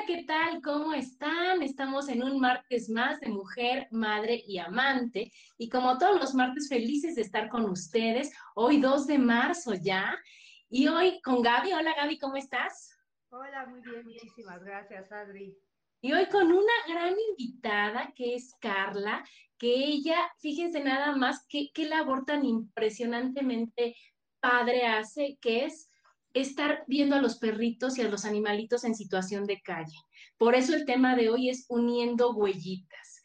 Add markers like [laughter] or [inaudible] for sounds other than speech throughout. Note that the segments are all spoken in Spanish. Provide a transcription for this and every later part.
Hola, ¿qué tal? ¿Cómo están? Estamos en un martes más de mujer, madre y amante. Y como todos los martes, felices de estar con ustedes. Hoy 2 de marzo ya. Y hoy con Gaby. Hola Gaby, ¿cómo estás? Hola, muy bien, muchísimas gracias, Adri. Y hoy con una gran invitada que es Carla, que ella, fíjense nada más qué, qué labor tan impresionantemente padre hace, que es estar viendo a los perritos y a los animalitos en situación de calle. Por eso el tema de hoy es uniendo huellitas.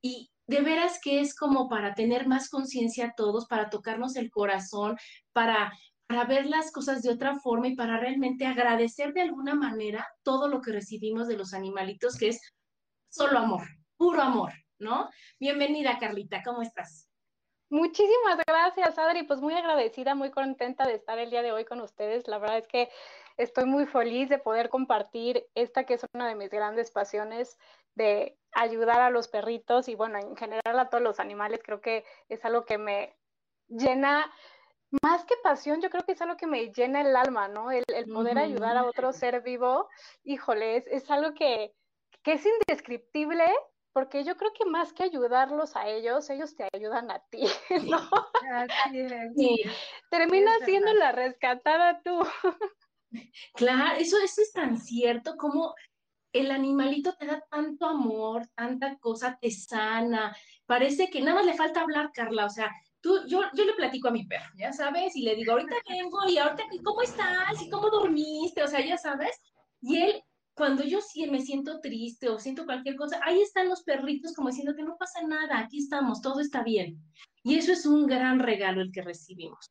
Y de veras que es como para tener más conciencia todos, para tocarnos el corazón, para, para ver las cosas de otra forma y para realmente agradecer de alguna manera todo lo que recibimos de los animalitos, que es solo amor, puro amor, ¿no? Bienvenida, Carlita, ¿cómo estás? Muchísimas gracias, Adri. Pues muy agradecida, muy contenta de estar el día de hoy con ustedes. La verdad es que estoy muy feliz de poder compartir esta que es una de mis grandes pasiones de ayudar a los perritos y bueno, en general a todos los animales. Creo que es algo que me llena más que pasión, yo creo que es algo que me llena el alma, ¿no? El, poder ayudar a otro ser vivo, híjole, es, es algo que, que es indescriptible, porque yo creo que más que ayudarlos a ellos, ellos te ayudan a ti, [laughs] ¿no? Así es. Termina siendo la rescatada tú. Claro, eso, eso es tan cierto como el animalito te da tanto amor, tanta cosa, te sana. Parece que nada más le falta hablar, Carla. O sea, tú, yo, yo le platico a mi perro, ya sabes, y le digo, ahorita vengo y ahorita, ¿cómo estás? ¿Y cómo dormiste? O sea, ya sabes. Y él cuando yo sí me siento triste o siento cualquier cosa, ahí están los perritos como diciendo que no pasa nada, aquí estamos, todo está bien. Y eso es un gran regalo el que recibimos.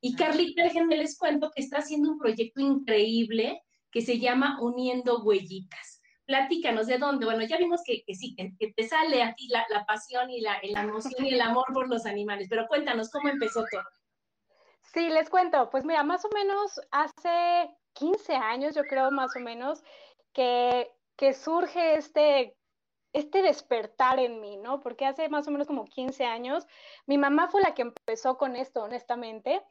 Y Carlita, déjenme les cuento que está haciendo un proyecto increíble que se llama Uniendo Huellitas. Platícanos de dónde. Bueno, ya vimos que, sí, que, te sale a ti la, pasión y la, la emoción y el amor por los animales, pero cuéntanos cómo empezó todo. Sí, les cuento. Pues mira, más o menos hace 15 años, yo creo más o menos, que, surge este, este despertar en mí, ¿no? Porque hace más o menos como 15 años, mi mamá fue la que empezó con esto, honestamente.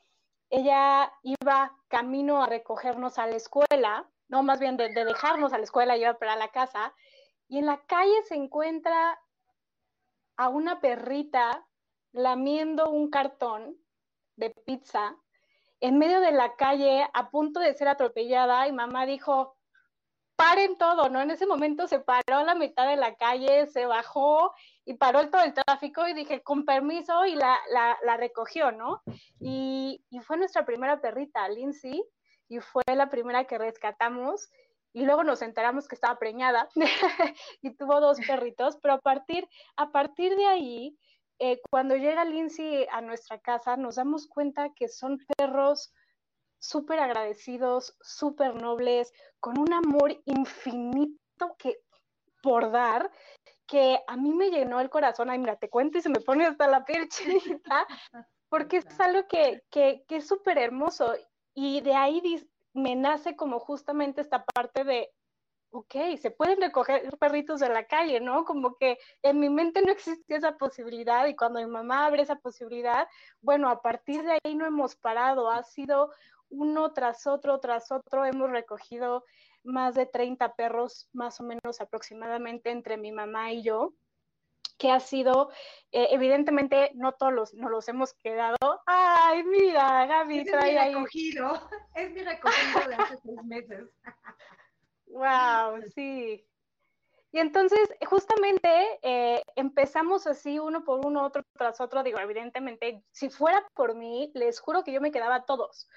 Ella iba camino a recogernos a la escuela, no, más bien de, de dejarnos a la escuela y iba para la casa, y en la calle se encuentra a una perrita lamiendo un cartón de pizza en medio de la calle a punto de ser atropellada y mamá dijo, paren todo, ¿no? En ese momento se paró a la mitad de la calle, se bajó y paró todo el tráfico y dije, con permiso, y la, la, recogió, ¿no? Y, y, fue nuestra primera perrita, Lindsay, y fue la primera que rescatamos. Y luego nos enteramos que estaba preñada [laughs] y tuvo dos perritos, pero a partir, a partir de ahí, eh, cuando llega Lindsay a nuestra casa, nos damos cuenta que son perros súper agradecidos, súper nobles, con un amor infinito que por dar, que a mí me llenó el corazón. Ay, mira, te cuento y se me pone hasta la piel chinita, [laughs] porque es algo que, que, que es súper hermoso. Y de ahí me nace como justamente esta parte de ok, se pueden recoger perritos de la calle, ¿no? Como que en mi mente no existía esa posibilidad y cuando mi mamá abre esa posibilidad, bueno, a partir de ahí no hemos parado, ha sido uno tras otro, tras otro, hemos recogido más de 30 perros, más o menos aproximadamente entre mi mamá y yo que ha sido, eh, evidentemente no todos los, no los hemos quedado. Ay, mira, Gaby es mi recogido, es mi recogido de hace seis meses. [laughs] wow, sí. Y entonces, justamente eh, empezamos así uno por uno, otro tras otro. Digo, evidentemente, si fuera por mí, les juro que yo me quedaba todos.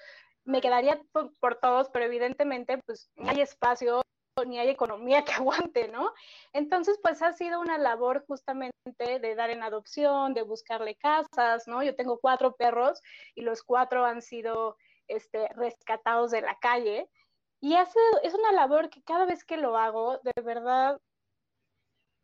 Me quedaría por, todos, pero evidentemente, pues no hay espacio ni hay economía [laughs] que aguante, ¿no? Entonces, pues ha sido una labor justamente de dar en adopción, de buscarle casas, ¿no? Yo tengo cuatro perros y los cuatro han sido este, rescatados de la calle. Y hace, es una labor que cada vez que lo hago, de verdad,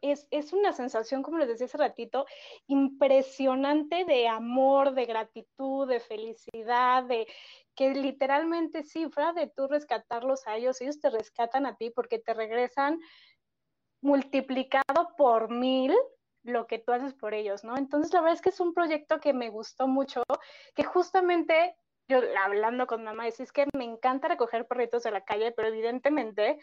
es, una sensación, como les decía hace ratito, impresionante de amor, de gratitud, de felicidad, de que literalmente fuera de tú rescatarlos a ellos, ellos te rescatan a ti porque te regresan multiplicado por mil lo que tú haces por ellos, ¿no? Entonces, la verdad es que es un proyecto que me gustó mucho, que justamente yo hablando con mamá, es que me encanta recoger perritos de la calle, pero evidentemente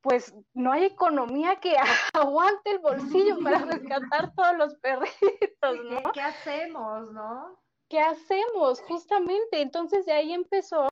pues no hay economía que [laughs] aguante el bolsillo para [laughs] rescatar todos los perritos, ¿no? ¿Qué, hacemos, no? ¿Qué hacemos? Justamente. Entonces de ahí empezó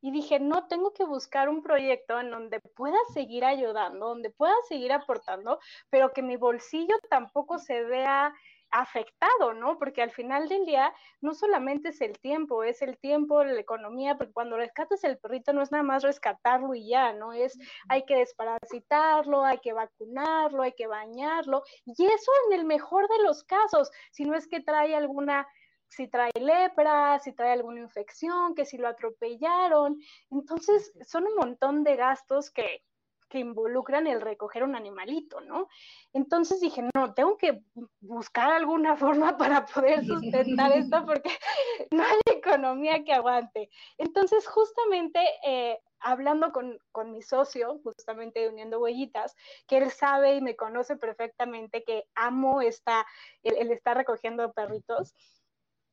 y dije, no, tengo que buscar un proyecto en donde pueda seguir ayudando, donde pueda seguir aportando, pero que mi bolsillo tampoco se vea afectado, ¿no? Porque al final del día no solamente es el tiempo, es el tiempo, la economía, porque cuando rescatas el perrito no es nada más rescatarlo y ya, ¿no? Es, hay que desparasitarlo, hay que vacunarlo, hay que bañarlo, y eso en el mejor de los casos, si no es que trae alguna si trae lepra, si trae alguna infección, que si lo atropellaron. Entonces, son un montón de gastos que, que involucran el recoger un animalito, ¿no? Entonces dije, no, tengo que buscar alguna [laughs] forma para poder sustentar esto [laughs] porque [laughs] no hay economía que aguante. Entonces, justamente eh, hablando con, mi socio, justamente Uniendo Huellitas, que él sabe y me conoce perfectamente que amo esta, el, el estar recogiendo perritos,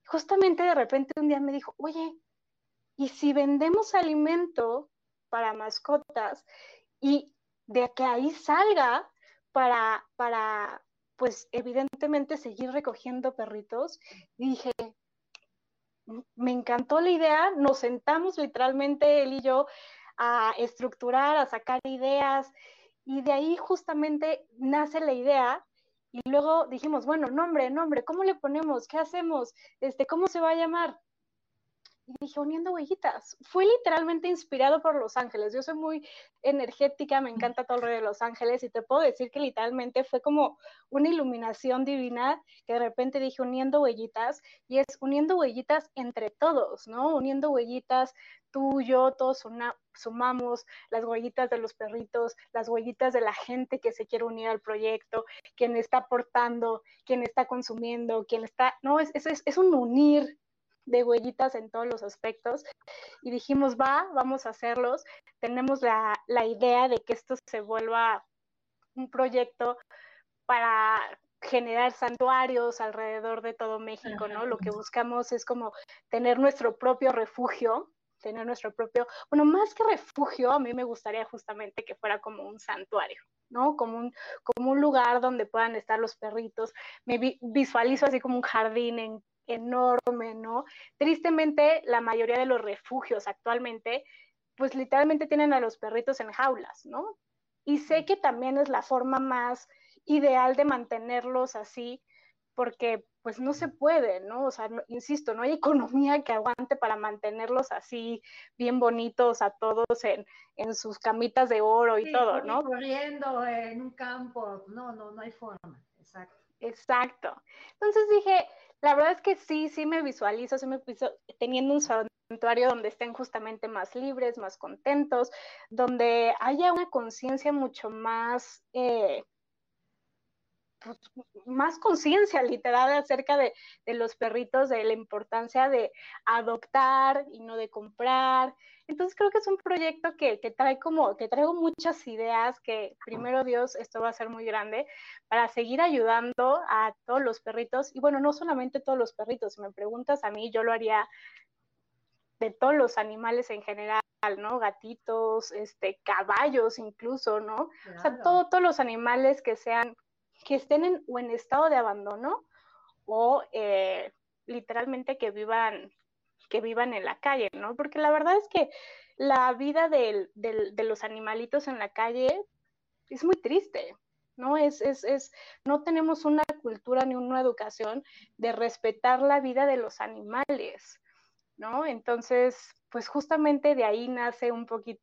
justamente de repente un día me dijo, oye, ¿y si vendemos alimento para mascotas y de que ahí salga para, para, pues evidentemente seguir recogiendo perritos. dije, me encantó la idea, nos sentamos literalmente él y yo a estructurar, a sacar ideas y de ahí justamente nace la idea y luego dijimos, bueno, nombre, nombre, ¿cómo le ponemos? ¿Qué hacemos? Este, ¿cómo se va a llamar? Y dije, uniendo huellitas. Fue literalmente inspirado por Los Ángeles. Yo soy muy energética, me encanta todo el rollo de Los Ángeles y te puedo decir que literalmente fue como una iluminación divina que de repente dije uniendo huellitas y es uniendo huellitas entre todos, ¿no? Uniendo huellitas, tú, yo, todos sumamos las huellitas de los perritos, las huellitas de la gente que se quiere unir al proyecto, quien está aportando, quien está consumiendo, quien está, no, es, es, es un unir de huellitas en todos los aspectos y dijimos, va, vamos a hacerlos. Tenemos la, idea de que esto se vuelva un proyecto para generar santuarios alrededor de todo México, ¿no? Lo que buscamos es como tener nuestro propio refugio, tener nuestro propio, bueno, más que refugio, a mí me gustaría justamente que fuera como un santuario, ¿no? Como un, como un lugar donde puedan estar los perritos. Me visualizo así como un jardín en enorme, ¿no? Tristemente, la mayoría de los refugios actualmente, pues literalmente tienen a los perritos en jaulas, ¿no? Y sé que también es la forma más ideal de mantenerlos así, porque pues no se puede, ¿no? O sea, insisto, no hay economía que aguante para mantenerlos así, bien bonitos a todos en, en sus camitas de oro y todo, ¿no? Corriendo en un campo, no, no, no hay forma, exacto. Exacto. Entonces dije, la verdad es que sí, sí me visualizo, sí me visualizo teniendo un santuario donde estén justamente más libres, más contentos, donde haya una conciencia mucho más, eh, pues, más conciencia literal acerca de, de, los perritos, de la importancia de adoptar y no de comprar. Entonces creo que es un proyecto que, que trae como, que traigo muchas ideas, que primero Dios, esto va a ser muy grande, para seguir ayudando a todos los perritos. Y bueno, no solamente todos los perritos, si me preguntas a mí, yo lo haría de todos los animales en general, ¿no? Gatitos, este, caballos incluso, ¿no? O sea, todos los animales que sean, que estén en, o en estado de abandono o eh, literalmente que vivan, que vivan en la calle, ¿no? Porque la verdad es que la vida de los animalitos en la calle es muy triste, ¿no? Es, es, es, no tenemos una cultura ni una educación de respetar la vida de los animales, ¿no? Entonces, pues justamente de ahí nace un poquito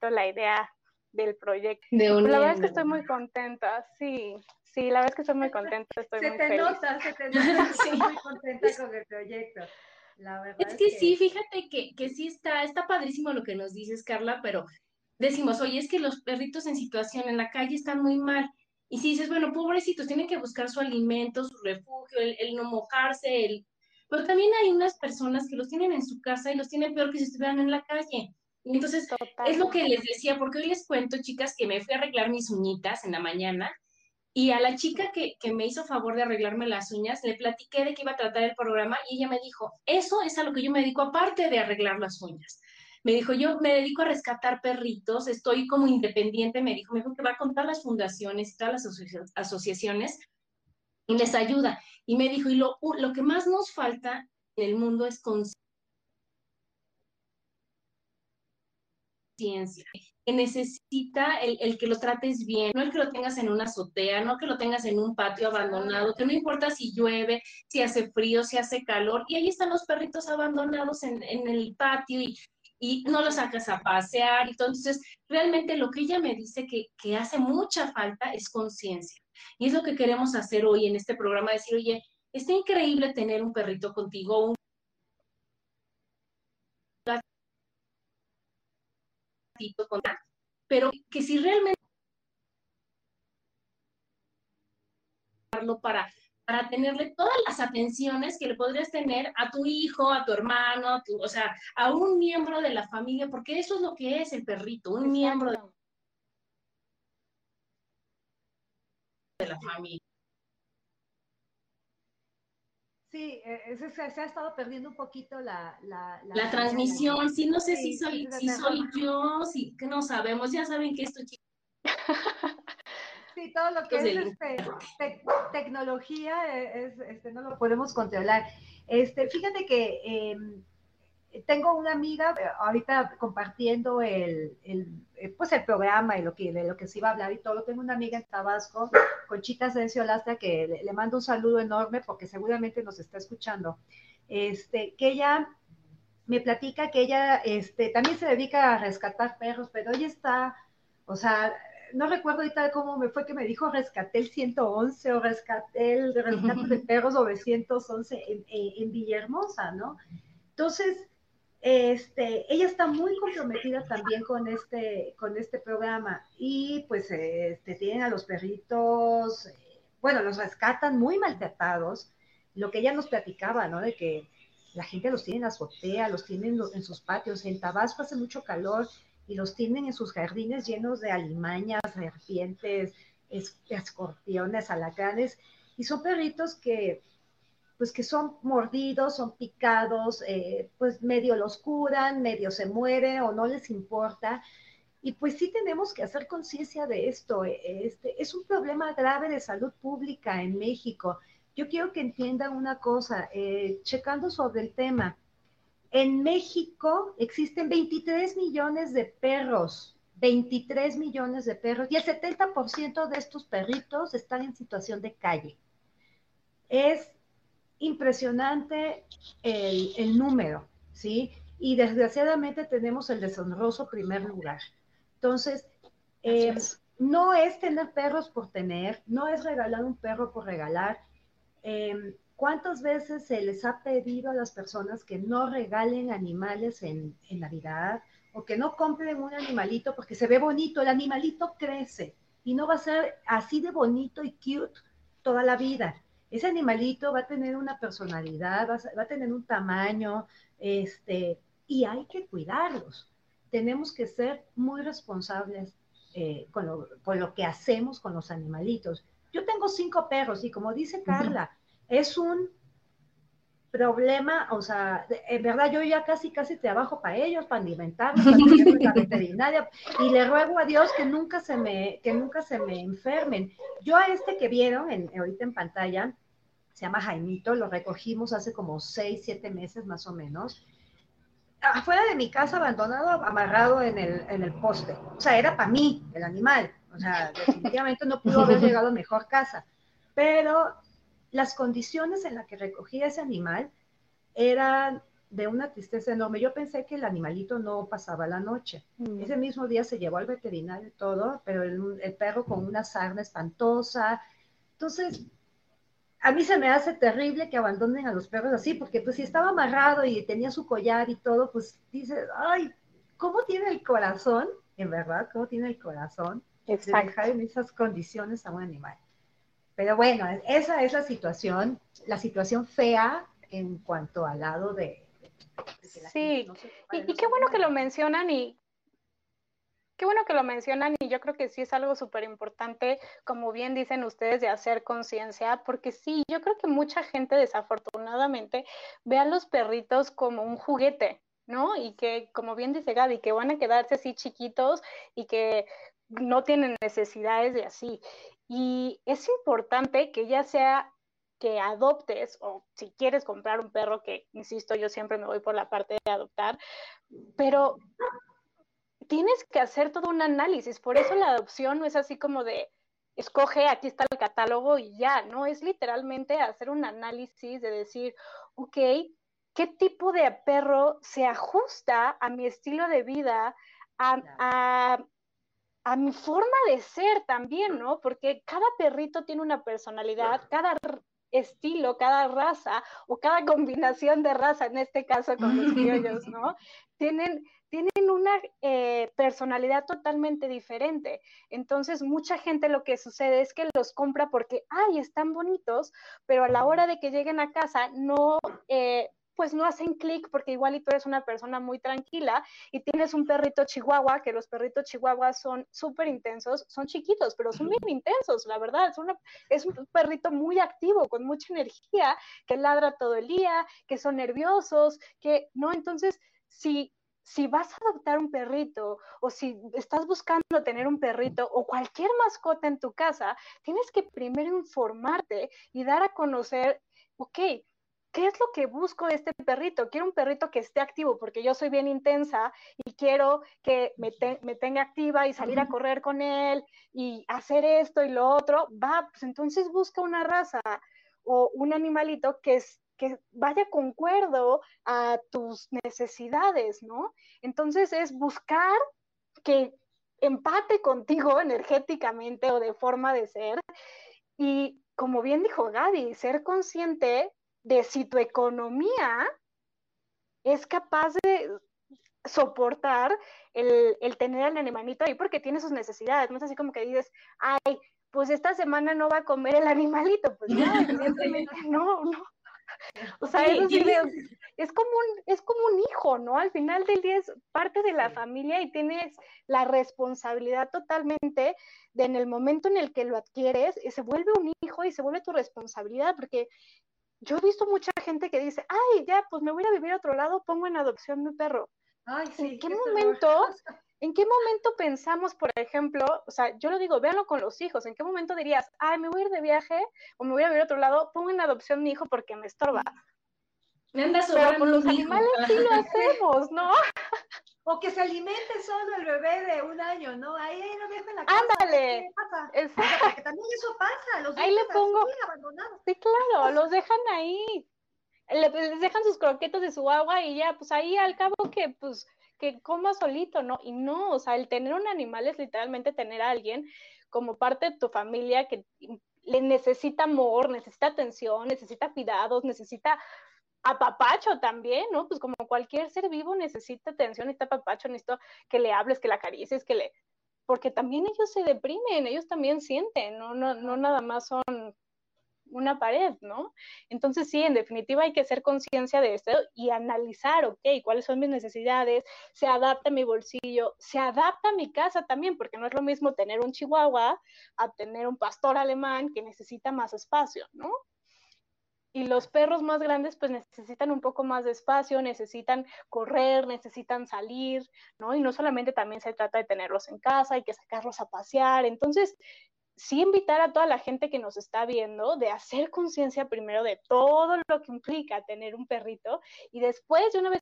la idea del proyecto. la verdad es que estoy muy contenta, sí, sí, la verdad es que estoy muy contenta, estoy se muy te feliz. Nota, se te nota, [laughs] estoy muy contenta con el proyecto. La verdad es, que, sí, fíjate que, que sí está, está padrísimo lo que nos dices, Carla, pero decimos, oye, es que los perritos en situación en la calle están muy mal. Y si dices, bueno, pobrecitos, tienen que buscar su alimento, su refugio, el, no mojarse, el... pero también hay unas personas que los tienen en su casa y los tienen peor que si estuvieran en la calle. Y entonces, es lo que les decía, porque hoy les cuento, chicas, que me fui a arreglar mis uñitas en la mañana y a la chica que, que, me hizo favor de arreglarme las uñas, le platiqué de que iba a tratar el programa y ella me dijo, eso es a lo que yo me dedico aparte de arreglar las uñas me dijo, yo me dedico a rescatar perritos, estoy como independiente, me dijo, me dijo que va a contar las fundaciones y todas las asociaciones y les ayuda. Y me dijo, y lo, lo que más nos falta en el mundo es conciencia. Necesita el, el, que lo trates bien, no el que lo tengas en una azotea, no que lo tengas en un patio abandonado, que no importa si llueve, si hace frío, si hace calor, y ahí están los perritos abandonados en, en el patio y, y no lo sacas a pasear. Entonces, realmente lo que ella me dice que, que hace mucha falta es conciencia. Y es lo que queremos hacer hoy en este programa, decir, oye, está increíble tener un perrito contigo, un con pero que si realmente para para tenerle todas las atenciones que le podrías tener a tu hijo, a tu hermano, a tu, o sea, a un miembro de la familia, porque eso es lo que es el perrito, un miembro de la familia. Sí, e, se, ha estado perdiendo un poquito la... La, la, transmisión, sí, no sé si soy, si soy yo, si que no sabemos, ya saben que esto, [laughs] Sí, todo lo que es este, tecnología e, es, este, no lo podemos controlar. Este, fíjate que em, tengo una amiga eh, ahorita compartiendo el, el, eh, pues el programa y lo que, de lo que se iba a hablar y todo. Tengo una amiga en Tabasco, Conchita Sencio Lastra, que le, le, mando un saludo enorme porque seguramente nos está escuchando. Este, que ella me platica que ella este, también se dedica a rescatar perros, pero ella está, o sea, no recuerdo ahorita cómo me fue que me dijo rescaté el 111 o rescaté el rescate de [laughs] perros 911 en, en, Villahermosa, ¿no? Entonces, este, ella está muy comprometida también con este, con este programa y pues este, tienen a los perritos, bueno, los rescatan muy maltratados, lo que ella nos platicaba, ¿no? De que la gente los tiene en azotea, los tiene en sus patios, en Tabasco hace mucho calor y los tienen en sus jardines llenos de alimañas, serpientes, escorpiones, alacranes, y son perritos que, pues que son mordidos, son picados, eh, pues medio los curan, medio se mueren o no les importa. Y pues sí tenemos que hacer conciencia de esto. Este, es un problema grave de salud pública en México. Yo quiero que entiendan una cosa, eh, checando sobre el tema, en México existen 23 millones de perros, 23 millones de perros, y el 70% de estos perritos están en situación de calle. Es impresionante el, número, ¿sí? Y desgraciadamente tenemos el deshonroso primer lugar. Entonces, eh, no es tener perros por tener, no es regalar un perro por regalar. Eh, ¿Cuántas veces se les ha pedido a las personas que no regalen animales en, Navidad o que no compren un animalito porque se ve bonito? El animalito crece y no va a ser así de bonito y cute toda la vida. Ese animalito va a tener una personalidad, va a, tener un tamaño, este, y hay que cuidarlos. Tenemos que ser muy responsables eh, con, lo, con, lo, que hacemos con los animalitos. Yo tengo cinco perros y como dice Carla, es un problema, o sea, en verdad yo ya casi, casi trabajo para ellos, para alimentarlos, para [laughs] la veterinaria, y le ruego a Dios que nunca se me, que nunca se me enfermen. Yo a este que vieron en, ahorita en pantalla, se llama Jaimito, lo recogimos hace como seis, siete meses más o menos, afuera de mi casa abandonado, amarrado en el, en el poste. O sea, era para mí, el animal. O sea, definitivamente no pudo haber llegado a mejor casa. Pero las condiciones en las que recogía ese animal eran de una tristeza enorme. Yo pensé que el animalito no pasaba la noche. Mm. Ese mismo día se llevó al veterinario y todo, pero el, el, perro con una sarna espantosa. Entonces, a mí se me hace terrible que abandonen a los perros así, porque pues si estaba amarrado y tenía su collar y todo, pues dice, ay, ¿cómo tiene el corazón? En verdad, ¿cómo tiene el corazón de dejar en esas condiciones a un animal? Pero bueno, esa es la situación, la situación fea en cuanto al lado de... sí, y, qué bueno que lo mencionan y qué bueno que lo mencionan y yo creo que sí es algo súper importante, como bien dicen ustedes, de hacer conciencia, porque sí, yo creo que mucha gente desafortunadamente ve a los perritos como un juguete, ¿no? Y que, como bien dice Gaby, que van a quedarse así chiquitos y que no tienen necesidades de así. Y es importante que ya sea que adoptes o si quieres comprar un perro, que insisto, yo siempre me voy por la parte de adoptar, pero tienes que hacer todo un análisis. Por eso la adopción no es así como de, escoge, aquí está el catálogo y ya, no, es literalmente hacer un análisis de decir, ok, ¿qué tipo de perro se ajusta a mi estilo de vida, a, a mi forma de ser también, ¿no? Porque cada perrito tiene una personalidad, cada estilo, cada raza o cada [laughs] combinación de raza, en este caso con los criollos, ¿no? [laughs] Tienen, tienen una eh, personalidad totalmente diferente. Entonces, mucha gente lo que sucede es que los compra porque, ay, están bonitos, pero a la hora de que lleguen a casa no eh, pues no hacen clic porque igual y tú eres una persona muy tranquila y tienes un perrito chihuahua, que los perritos chihuahuas son súper intensos, son chiquitos, pero son bien intensos, la verdad, es, una, es un perrito muy activo, con mucha energía, que ladra todo el día, que son nerviosos, que, ¿no? Entonces, si si vas a adoptar un perrito o si estás buscando tener un perrito o cualquier mascota en tu casa, tienes que primero informarte y dar a conocer, ok, ¿qué es lo que busco de este perrito? Quiero un perrito que esté activo porque yo soy bien intensa y quiero que me, tenga activa y salir a correr con él y hacer esto y lo otro. Va, pues entonces busca una raza o un animalito que, es, que vaya concuerdo a tus necesidades, ¿no? Entonces es buscar que empate contigo energéticamente o de forma de ser y como bien dijo Gaby, ser consciente de si tu economía es capaz de soportar el, tener al animalito ahí porque tiene sus necesidades. No es así como que dices, ay, pues esta semana no va a comer el animalito. Pues no, [laughs] evidentemente no, no. O sea, es, es, como un, es como un hijo, ¿no? Al final del día es parte de la familia y tienes la responsabilidad totalmente de en el momento en el que lo adquieres, se vuelve un hijo y se vuelve tu responsabilidad, porque yo he visto mucha gente que dice, ay, ya, pues me voy a vivir a otro lado, pongo en adopción mi perro. Ay, sí, ¿En qué, momento, [laughs] en qué momento pensamos, por ejemplo, o sea, yo lo digo, véanlo con los hijos, ¿en qué momento dirías, ay, me voy a ir de viaje o me voy a vivir a otro lado, pongo en adopción mi hijo porque me estorba? Me anda Pero con los animales sí lo [laughs] hacemos, ¿no? O que se alimente solo el bebé de un año, ¿no? Ahí, ahí lo dejo en la casa. Ándale. Exacto. También eso pasa. Los ahí le pongo. abandonados. Sí, claro, los dejan ahí. Les dejan sus croquetas de su agua y ya, pues ahí al cabo que, pues, que coma solito, ¿no? Y no, o sea, el tener un animal es literalmente tener a alguien como parte de tu familia que le necesita amor, necesita atención, necesita cuidados, necesita apapacho también, ¿no? Pues como cualquier ser vivo necesita atención, necesita apapacho, necesita que le hables, que le acaricies, que le... Porque también ellos se deprimen, ellos también sienten, no, no, no nada más son una pared, ¿no? Entonces sí, en definitiva hay que hacer conciencia de esto y analizar, ok, cuáles son mis necesidades, se adapta mi bolsillo, se adapta mi casa también, porque no es lo mismo tener un chihuahua a tener un pastor alemán que necesita más espacio, ¿no? Y los perros más grandes pues necesitan un poco más de espacio, necesitan correr, necesitan salir, ¿no? Y no solamente también se trata de tenerlos en casa, hay que sacarlos a pasear. Entonces, sí invitar a toda la gente que nos está viendo de hacer conciencia primero de todo lo que implica tener un perrito y después, de una vez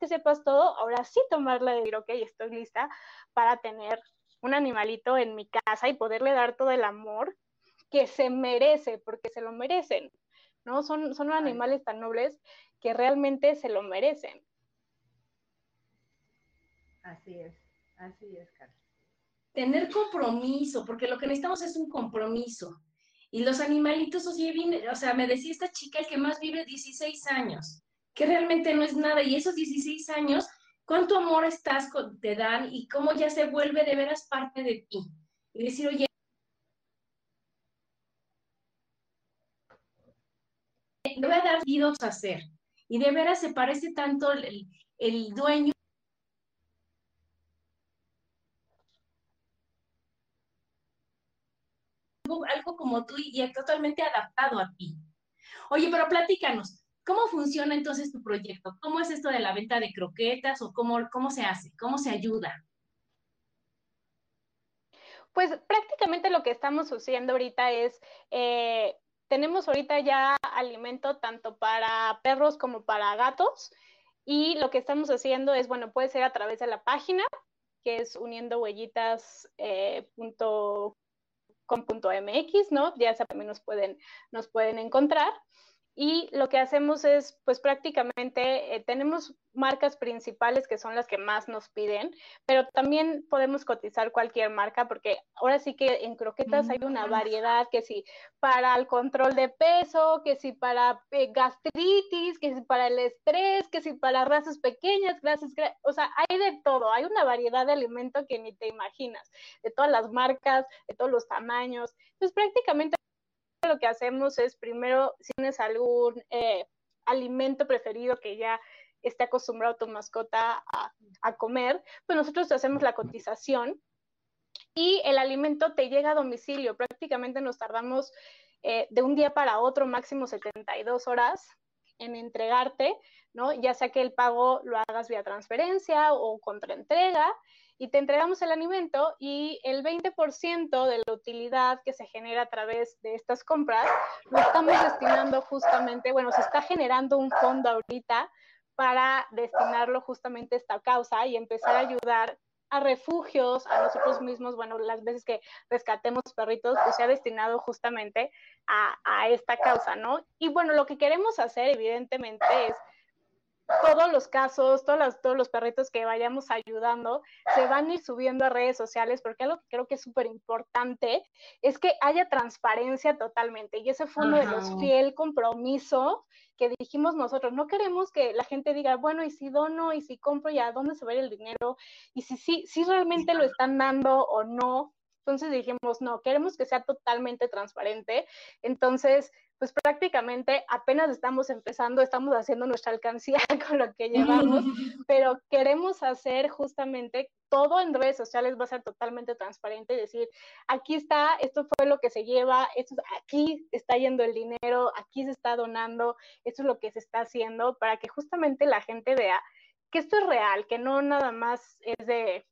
que sepas todo, ahora sí tomarla de decir, ok, estoy lista para tener un animalito en mi casa y poderle dar todo el amor que se merece, porque se lo merecen. ¿No? Son, son animales tan nobles que realmente se lo merecen. Así es, así es, Carlos. Tener compromiso, porque lo que necesitamos es un compromiso. Y los animalitos, o sea, o sea, me decía esta chica, el que más vive 16 años, que realmente no es nada. Y esos 16 años, ¿cuánto amor estás, te dan y cómo ya se vuelve de veras parte de ti? Y decir, oye, le a dar vidos a hacer. Y de veras se parece tanto el, el dueño algo como tú y totalmente adaptado a ti. Oye, pero platícanos, ¿cómo funciona entonces tu proyecto? ¿Cómo es esto de la venta de croquetas o cómo, cómo se hace? ¿Cómo se ayuda? Pues prácticamente lo que estamos haciendo ahorita es eh, tenemos ahorita ya alimento tanto para perros como para gatos y lo que estamos haciendo es, bueno, puede ser a través de la página que es uniendohuellitas.com.mx, eh, ¿no? Ya también nos pueden, nos pueden encontrar y lo que hacemos es, pues prácticamente eh, tenemos marcas principales que son las que más nos piden, pero también podemos cotizar cualquier marca porque ahora sí que en croquetas hay una mm. variedad que si para el control de peso, que si para eh, gastritis, que si para el estrés, que si para razas pequeñas, grasas, o sea, hay de todo, hay una variedad de alimento que ni te imaginas, de todas las marcas, de todos los tamaños. Entonces prácticamente lo que hacemos es primero, si tienes algún eh, alimento preferido que ya esté acostumbrado tu mascota a, comer, pues nosotros te hacemos la cotización y el alimento te llega a domicilio. Prácticamente nos tardamos eh, de un día para otro, máximo 72 horas en entregarte, ¿no? Ya sea que el pago lo hagas vía transferencia o contra entrega y te entregamos el alimento y el 20% de la utilidad que se genera a través de estas compras lo estamos destinando justamente, bueno, se está generando un fondo ahorita para destinarlo justamente a esta causa y empezar a ayudar a refugios, a nosotros mismos, bueno, las veces que rescatemos perritos, pues se ha destinado justamente a, a esta causa, ¿no? Y bueno, lo que queremos hacer, evidentemente, es todos los casos, todos los, perritos que vayamos ayudando, se van a ir subiendo a redes sociales, porque algo que creo que es súper importante es que haya transparencia totalmente. Y ese fue uno de los fiel compromiso que dijimos nosotros. No queremos que la gente diga, bueno, y si dono, y si compro, y a dónde se va el dinero, y si, si, si realmente lo están dando o no. Entonces dijimos, no, queremos que sea totalmente transparente. Entonces, pues prácticamente apenas estamos empezando, estamos haciendo nuestra alcancía [laughs] con lo que llevamos, [laughs] pero queremos hacer justamente todo en redes sociales va a ser totalmente transparente, decir, aquí está, esto fue lo que se lleva, esto, aquí está yendo el dinero, aquí se está donando, esto es lo que se está haciendo para que justamente la gente vea que esto es real, que no nada más es de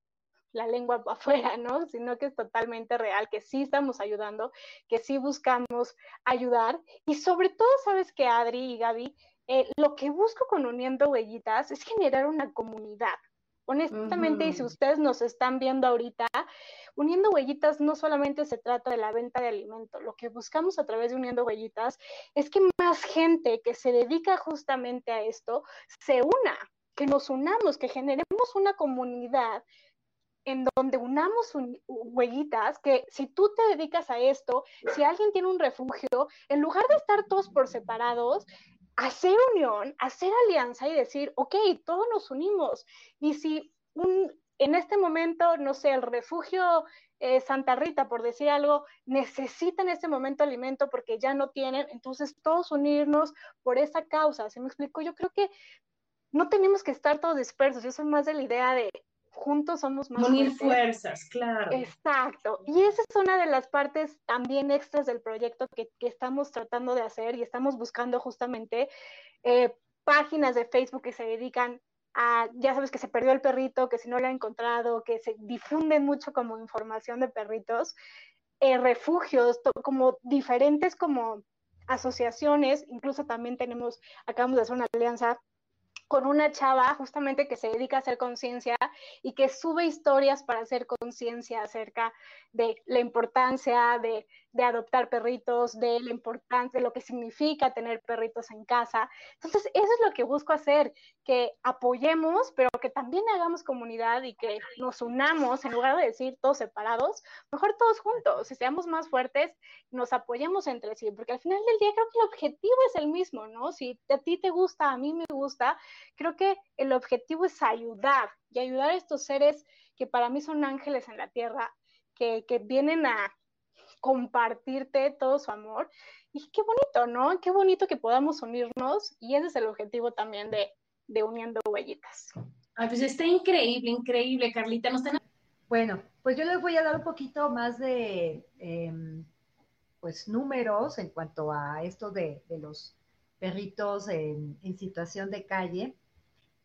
la lengua afuera, ¿no? Sino que es totalmente real, que sí estamos ayudando, que sí buscamos ayudar y sobre todo, sabes que Adri y Gaby, eh, lo que busco con Uniendo Huellitas es generar una comunidad. Honestamente, y si ustedes nos están viendo ahorita, Uniendo Huellitas no solamente se trata de la venta de alimento, lo que buscamos a través de Uniendo Huellitas es que más gente que se dedica justamente a esto se una, que nos unamos, que generemos una comunidad en donde unamos huellitas, que si tú te dedicas a esto, si alguien tiene un refugio, en lugar de estar todos por separados, hacer unión, hacer alianza y decir, ok, todos nos unimos. Y si un, en este momento, no sé, el refugio eh, Santa Rita, por decir algo, necesita en este momento alimento porque ya no tienen, entonces todos unirnos por esa causa. ¿Se me explico? Yo creo que no tenemos que estar todos dispersos. Yo soy más de la idea de juntos somos más Unir fuerzas, claro. Exacto. Y esa es una de las partes también extras del proyecto que, estamos tratando de hacer y estamos buscando justamente eh, páginas de Facebook que se dedican a, ya sabes, que se perdió el perrito, que si no lo ha encontrado, que se difunden mucho como información de perritos, eh, refugios, como diferentes como asociaciones, incluso también tenemos, acabamos de hacer una alianza con una chava justamente que se dedica a hacer conciencia y que sube historias para hacer conciencia acerca de la importancia de, de, adoptar perritos, de la importancia, de lo que significa tener perritos en casa. Entonces, eso es lo que busco hacer, que apoyemos, pero que también hagamos comunidad y que nos unamos, en lugar de decir todos separados, mejor todos juntos, y seamos más fuertes, nos apoyemos entre sí, porque al final del día creo que el objetivo es el mismo, ¿no? Si a ti te gusta, a mí me gusta, creo que el objetivo es ayudar y ayudar a estos seres que para mí son ángeles en la tierra, que, que vienen a compartirte todo su amor. Y qué bonito, ¿no? Qué bonito que podamos unirnos y ese es el objetivo también de, de Uniendo Huellitas. Ay, pues está increíble, increíble, Carlita. Nos Bueno, pues yo les voy a dar un poquito más de em, pues números en cuanto a esto de, los perritos en, situación de calle.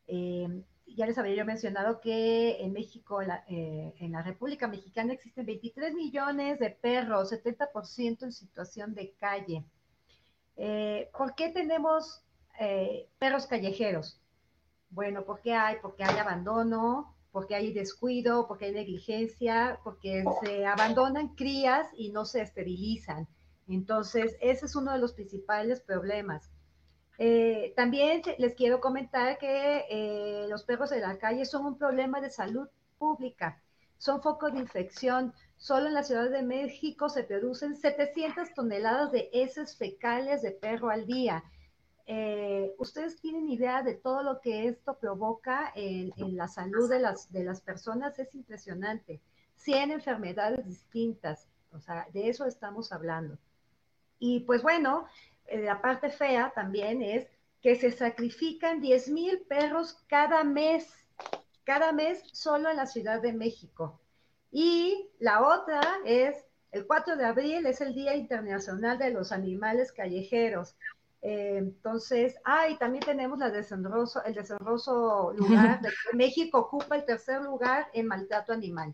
Em, ya les había yo mencionado que en México, eh, en la República Mexicana, existen 23 millones de perros, 70% en situación de calle. Eh, ¿Por qué tenemos eh, perros callejeros? Bueno, ¿por qué hay? Porque hay abandono, porque hay descuido, porque hay negligencia, porque se abandonan crías y no se esterilizan. Entonces, ese es uno de los principales problemas. Eh, también les quiero comentar que eh, los perros de la calle son un problema de salud pública, son foco de infección. Solo en la Ciudad de México se producen 700 toneladas de heces fecales de perro al día. Eh, ¿Ustedes tienen idea de todo lo que esto provoca en, la salud de las, de las personas? Es impresionante. 100 enfermedades distintas, o sea, de eso estamos hablando. Y pues bueno, la parte fea también es que se sacrifican 10 mil perros cada mes, cada mes solo en la Ciudad de México. Y la otra es, el 4 de abril es el Día Internacional de los Animales Callejeros. Eh, entonces, ah, y también tenemos la deshonroso, el deshonroso lugar de que [laughs] México ocupa el tercer lugar en maltrato animal.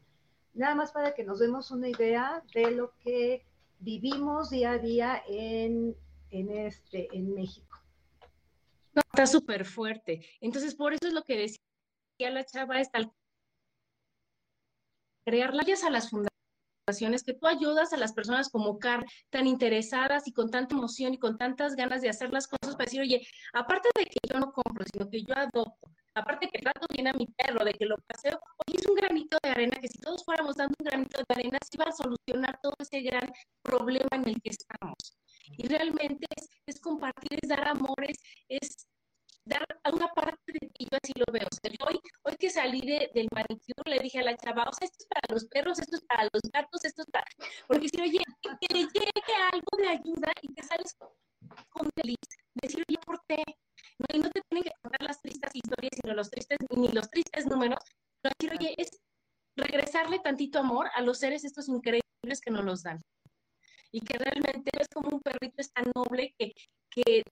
Nada más para que nos demos una idea de lo que vivimos día a día en, en, este, en México. está súper fuerte. Entonces, por eso es lo que decía la chava, es tal crear layas a las fundaciones que tú ayudas a las personas como Car, tan interesadas y con tanta emoción y con tantas ganas de hacer las cosas para decir, oye, aparte de que yo no compro, sino que yo adopto, aparte que trato bien a mi perro, de que lo paseo, oye, es un granito de arena que si todos fuéramos dando un granito de arena, se iba a solucionar todo ese gran problema en el que estamos. Y realmente es, es compartir, es dar amores, es dar una parte de ti, yo así lo veo. O sea, yo hoy, hoy que salí del manicure le dije a la chava, o sea, esto es para los perros, esto es para los gatos, esto es para... Porque si, oye, que le llegue algo de ayuda y te sales con feliz, decir, oye, ¿por qué? No, y no te tienen que contar las tristes historias, sino los tristes, ni los tristes números, pero decir, oye, es regresarle tantito amor a los seres estos increíbles que nos los dan. Y que realmente es como un perrito es noble que, que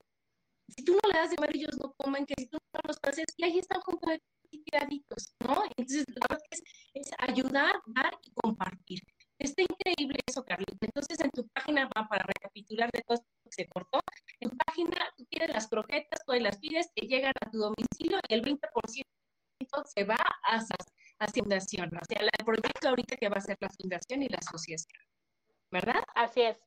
si tú no le das de comer, no comen, que si tú no los haces, y ahí están junto tiraditos, ¿no? Entonces, la verdad es, ayudar, dar y compartir. Está increíble eso, Carlita. Entonces, en tu página, para recapitular de todo lo que se cortó, en página tú quieres las croquetas, tú las pides, te llegan a tu domicilio y el 20% se va a, a fundación, o sea, el proyecto ahorita que va a ser la fundación y la asociación, ¿verdad? Así es.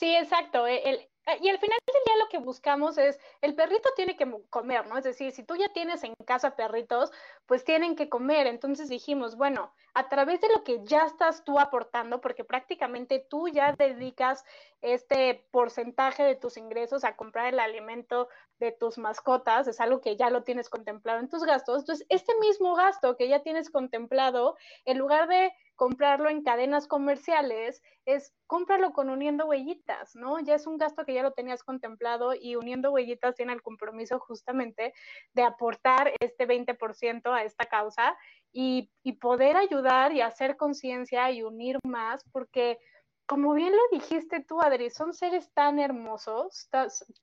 Sí, exacto. El, eh, y al final del día lo que buscamos es, el perrito tiene que comer, ¿no? Es decir, si tú ya tienes en casa perritos, pues tienen que comer. Entonces dijimos, bueno, a través de lo que ya estás tú aportando, porque prácticamente tú ya dedicas este porcentaje de tus ingresos a comprar el alimento de tus mascotas, es algo que ya lo tienes contemplado en tus gastos. Entonces, este mismo gasto que ya tienes contemplado, en lugar de comprarlo en cadenas comerciales, es cómpralo con uniendo huellitas, ¿no? Ya es un gasto que ya lo tenías contemplado y uniendo huellitas tiene el compromiso justamente de aportar este 20% a esta causa y, y poder ayudar y hacer conciencia y unir más, porque como bien lo dijiste tú, Adri, son seres tan hermosos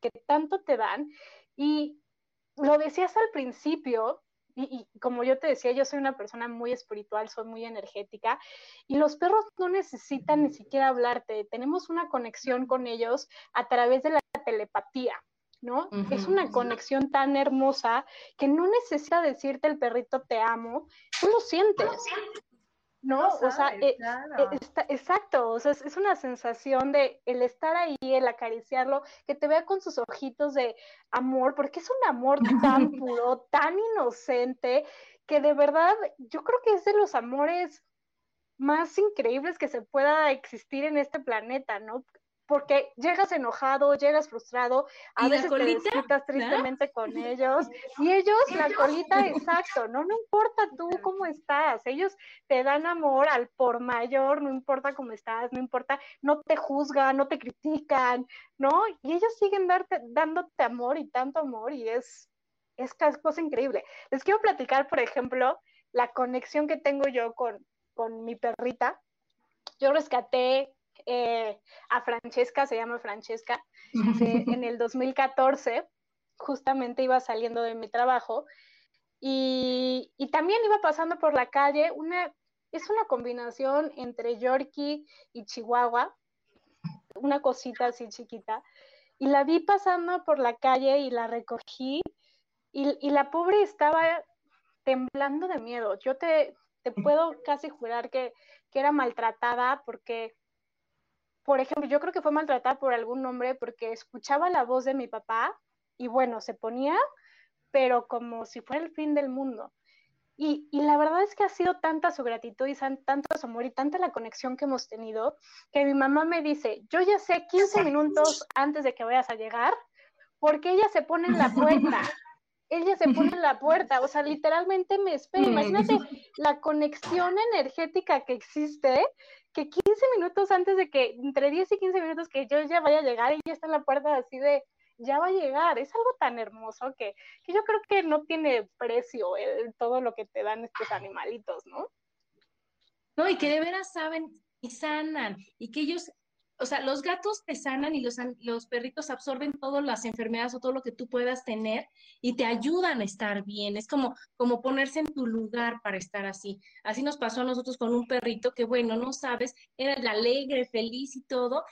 que tanto te dan y lo decías al principio, y, como yo te decía, yo soy una persona muy espiritual, soy muy energética, y los perros no necesitan ni siquiera hablarte, tenemos una conexión con ellos a través de la telepatía. ¿no? Es una conexión tan hermosa que no necesita decirte el perrito te amo, tú lo sientes. ¿No? o sea, eh, eh, exacto, o sea, es, una sensación de el estar ahí, el acariciarlo, que te vea con sus ojitos de amor, porque es un amor tan [laughs] puro, tan inocente, que de verdad yo creo que es de los amores más increíbles que se pueda existir en este planeta, ¿no? Porque llegas enojado, llegas frustrado, a veces te tristemente con [laughs] ellos, y ellos, la colita, [laughs] exacto, no, no importa tú cómo estás, ellos te dan amor al por mayor, no importa cómo estás, no importa, no te juzgan, no te critican, ¿no? Y ellos siguen darte, dándote amor y tanto amor, y es, es cosa increíble. Les quiero platicar, por ejemplo, la conexión que tengo yo con, con mi perrita. Yo rescaté eh, a Francesca, se llama Francesca, [laughs] en el 2014, justamente iba saliendo de mi trabajo y, también iba pasando por la calle, una, es una combinación entre Yorkie y Chihuahua, una cosita así chiquita, y la vi pasando por la calle y la recogí y, la pobre estaba temblando de miedo. Yo te, te puedo casi jurar que, que, era maltratada porque por ejemplo, yo creo que fue maltratada por algún hombre porque escuchaba la voz de mi papá y bueno, se ponía, pero como si fuera el fin del mundo. Y, la verdad es que ha sido tanta su gratitud y tanto su amor y tanta la conexión que hemos tenido que mi mamá me dice, yo ya sé 15 minutos antes de que vayas a llegar, porque ella se pone en la puerta. [laughs] ella se pone en la puerta, o sea, literalmente me espera. Imagínate la conexión energética que existe que 15 minutos antes de que, entre 10 y 15 minutos que yo ya vaya a llegar, y ya está en la puerta así de, ya va a llegar. Es algo tan hermoso que, que yo creo que no tiene precio todo lo que te dan estos animalitos, ¿no? No, y que de veras saben y sanan, y que ellos o sea, los gatos te sanan y los, los perritos absorben todas las enfermedades o todo lo que tú puedas tener y te ayudan a estar bien. Es como, como ponerse en tu lugar para estar así. Así nos pasó a nosotros con un perrito que, bueno, no sabes, era alegre, feliz y todo.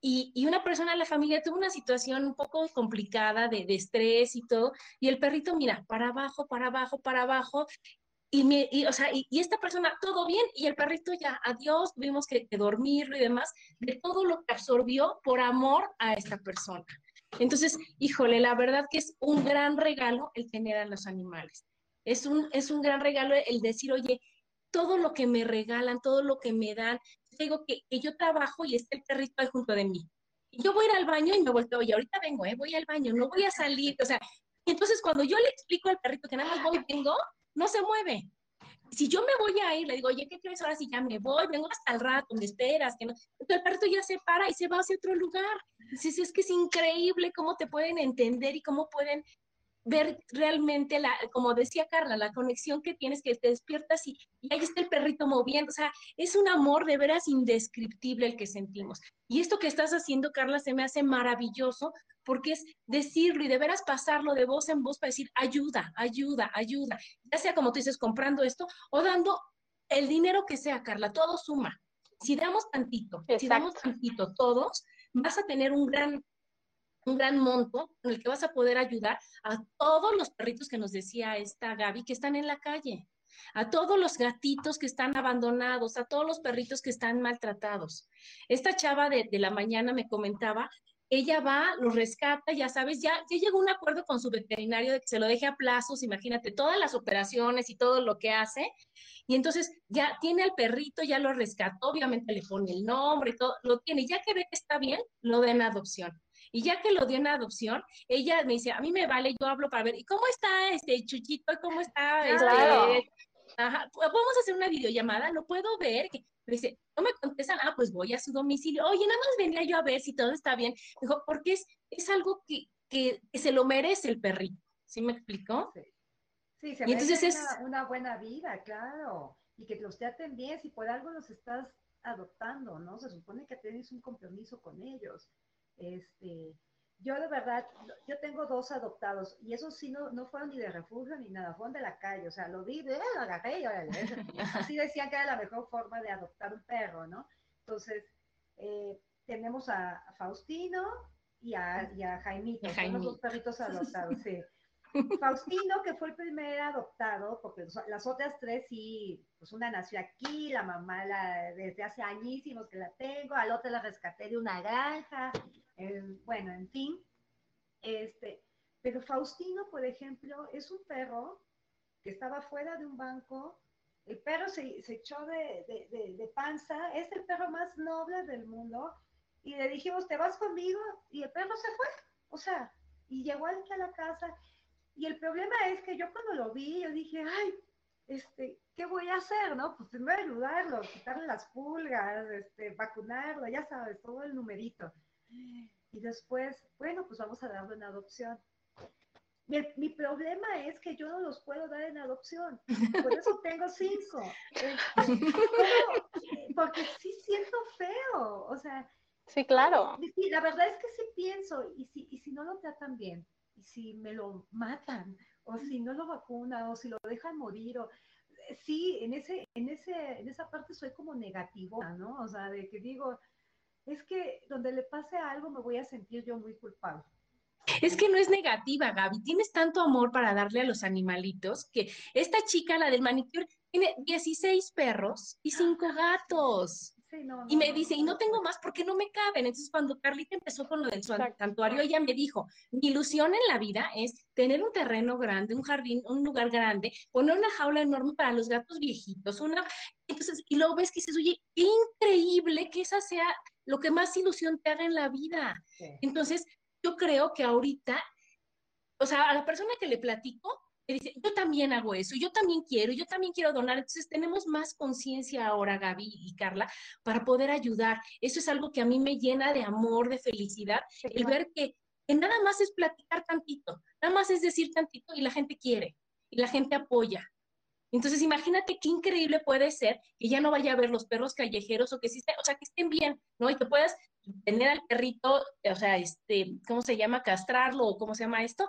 Y, y, una persona de la familia tuvo una situación un poco complicada de, de, estrés y todo, y el perrito, mira, para abajo, para abajo, para abajo, y, o sea, y, esta persona, todo bien, y el perrito ya, adiós, tuvimos que, dormirlo y demás, de todo lo que absorbió por amor a esta persona. Entonces, híjole, la verdad que es un gran regalo el tener a los animales. Es un, es un gran regalo el decir, oye, todo lo que me regalan, todo lo que me dan, digo que, que yo trabajo y está el perrito ahí junto de mí. Y yo voy a ir al baño y me vuelvo, oye, ahorita vengo, ¿eh? voy al baño, no voy a salir, o sea, entonces cuando yo le explico al perrito que nada más voy y vengo, no se mueve. Si yo me voy a ir, le digo, oye, ¿qué crees ahora si ya me voy? Vengo hasta el rato, me esperas, que no. Entonces el perrito ya se para y se va hacia otro lugar. Entonces es que es increíble cómo te pueden entender y cómo pueden ver realmente, la, como decía Carla, la conexión que tienes, que te despiertas y, ahí está el perrito moviendo. O sea, es un amor de veras indescriptible el que sentimos. Y esto que estás haciendo, Carla, se me hace maravilloso porque es decirlo y de veras pasarlo de voz en voz para decir ayuda, ayuda, ayuda. Ya sea como tú dices, comprando esto o dando el dinero que sea, Carla, todo suma. Si damos tantito, si damos tantito todos, vas a tener un gran un gran monto con el que vas a poder ayudar a todos los perritos que nos decía esta Gaby que están en la calle, a todos los gatitos que están abandonados, a todos los perritos que están maltratados. Esta chava de, la mañana me comentaba, ella va, los rescata, ya sabes, ya, ya llegó a un acuerdo con su veterinario de que se lo deje a plazos, imagínate, todas las operaciones y todo lo que hace, y entonces ya tiene al perrito, ya lo rescató, obviamente le pone el nombre, todo, lo tiene, ya que ve que está bien, lo den adopción. Y ya que lo dio en adopción, ella me dice, a mí me vale, yo hablo para ver, ¿y cómo está este Chuchito? ¿Cómo está? Este, ajá, podemos hacer una videollamada, lo puedo ver, Me dice, no me contestan, ah, pues voy a su domicilio. Oye, nada más venía yo a ver si todo está bien. Dijo, porque es, es algo que, que, se lo merece el perrito. ¿Sí me explicó? Sí, se merece una, una, buena vida, claro. Y que los traten bien, si por algo los estás adoptando, ¿no? Se supone que tienes un compromiso con ellos. Este, yo de verdad, yo tengo dos adoptados y esos sí no, no fueron ni de refugio ni nada, fueron de la calle, o sea, lo vi, eh, lo agarré y así decían que era la mejor forma de adoptar un perro, ¿no? Entonces, eh, tenemos a, Faustino y a, y a Jaimito, son los dos perritos adoptados, sí. Faustino, que fue el primer adoptado, porque las otras tres sí, pues una nació aquí, la mamá la, desde hace añísimos que la tengo, al otro la rescaté de una granja, bueno, en fin. Este, pero Faustino, por ejemplo, es un perro que estaba fuera de un banco, el perro se, echó de, de, panza, es el perro más noble del mundo, y le dijimos, ¿te vas conmigo? Y el perro se fue, o sea, y llegó aquí a la casa, y el problema es que yo cuando lo vi, yo dije, ay, este, ¿qué voy a hacer? ¿No? Pues primero ayudarlo, quitarle las pulgas, este, vacunarlo, ya sabes, todo el numerito. Y después, bueno, pues vamos a darlo en adopción. Mi, problema es que yo no los puedo dar en adopción, por eso tengo cinco. Este, porque sí siento feo, o sea. Sí, claro. la verdad es que sí pienso, y si, y si no lo tratan bien, si me lo matan, o si no lo vacunan, o si lo dejan morir, o sí, en ese, en ese, en esa parte soy como negativa, ¿no? O sea, de que digo, es que donde le pase algo me voy a sentir yo muy culpable. Es que no es negativa, Gaby. Tienes tanto amor para darle a los animalitos que esta chica, la del manicure, tiene 16 perros y 5 gatos y me dice, y no tengo más porque no me caben. Entonces, cuando Carlita empezó con lo del santuario, ella me dijo, mi ilusión en la vida es tener un terreno grande, un jardín, un lugar grande, poner una jaula enorme para los gatos viejitos, una... Entonces, y luego ves que dices, oye, qué increíble que esa sea lo que más ilusión te haga en la vida. Entonces, yo creo que ahorita, o sea, a la persona que le platico, dice, yo también hago eso, yo también quiero, yo también quiero donar. Entonces tenemos más conciencia ahora, Gaby y Carla, para poder ayudar. Eso es algo que a mí me llena de amor, de felicidad, el ver que, que nada más es platicar tantito, nada más es decir tantito y la gente quiere y la gente apoya. Entonces, imagínate qué increíble puede ser que ya no vaya a ver los perros callejeros o que sí, o sea, que estén bien, ¿no? Y que puedas tener al perrito, o sea, este, ¿cómo se llama? Castrarlo o cómo se llama esto,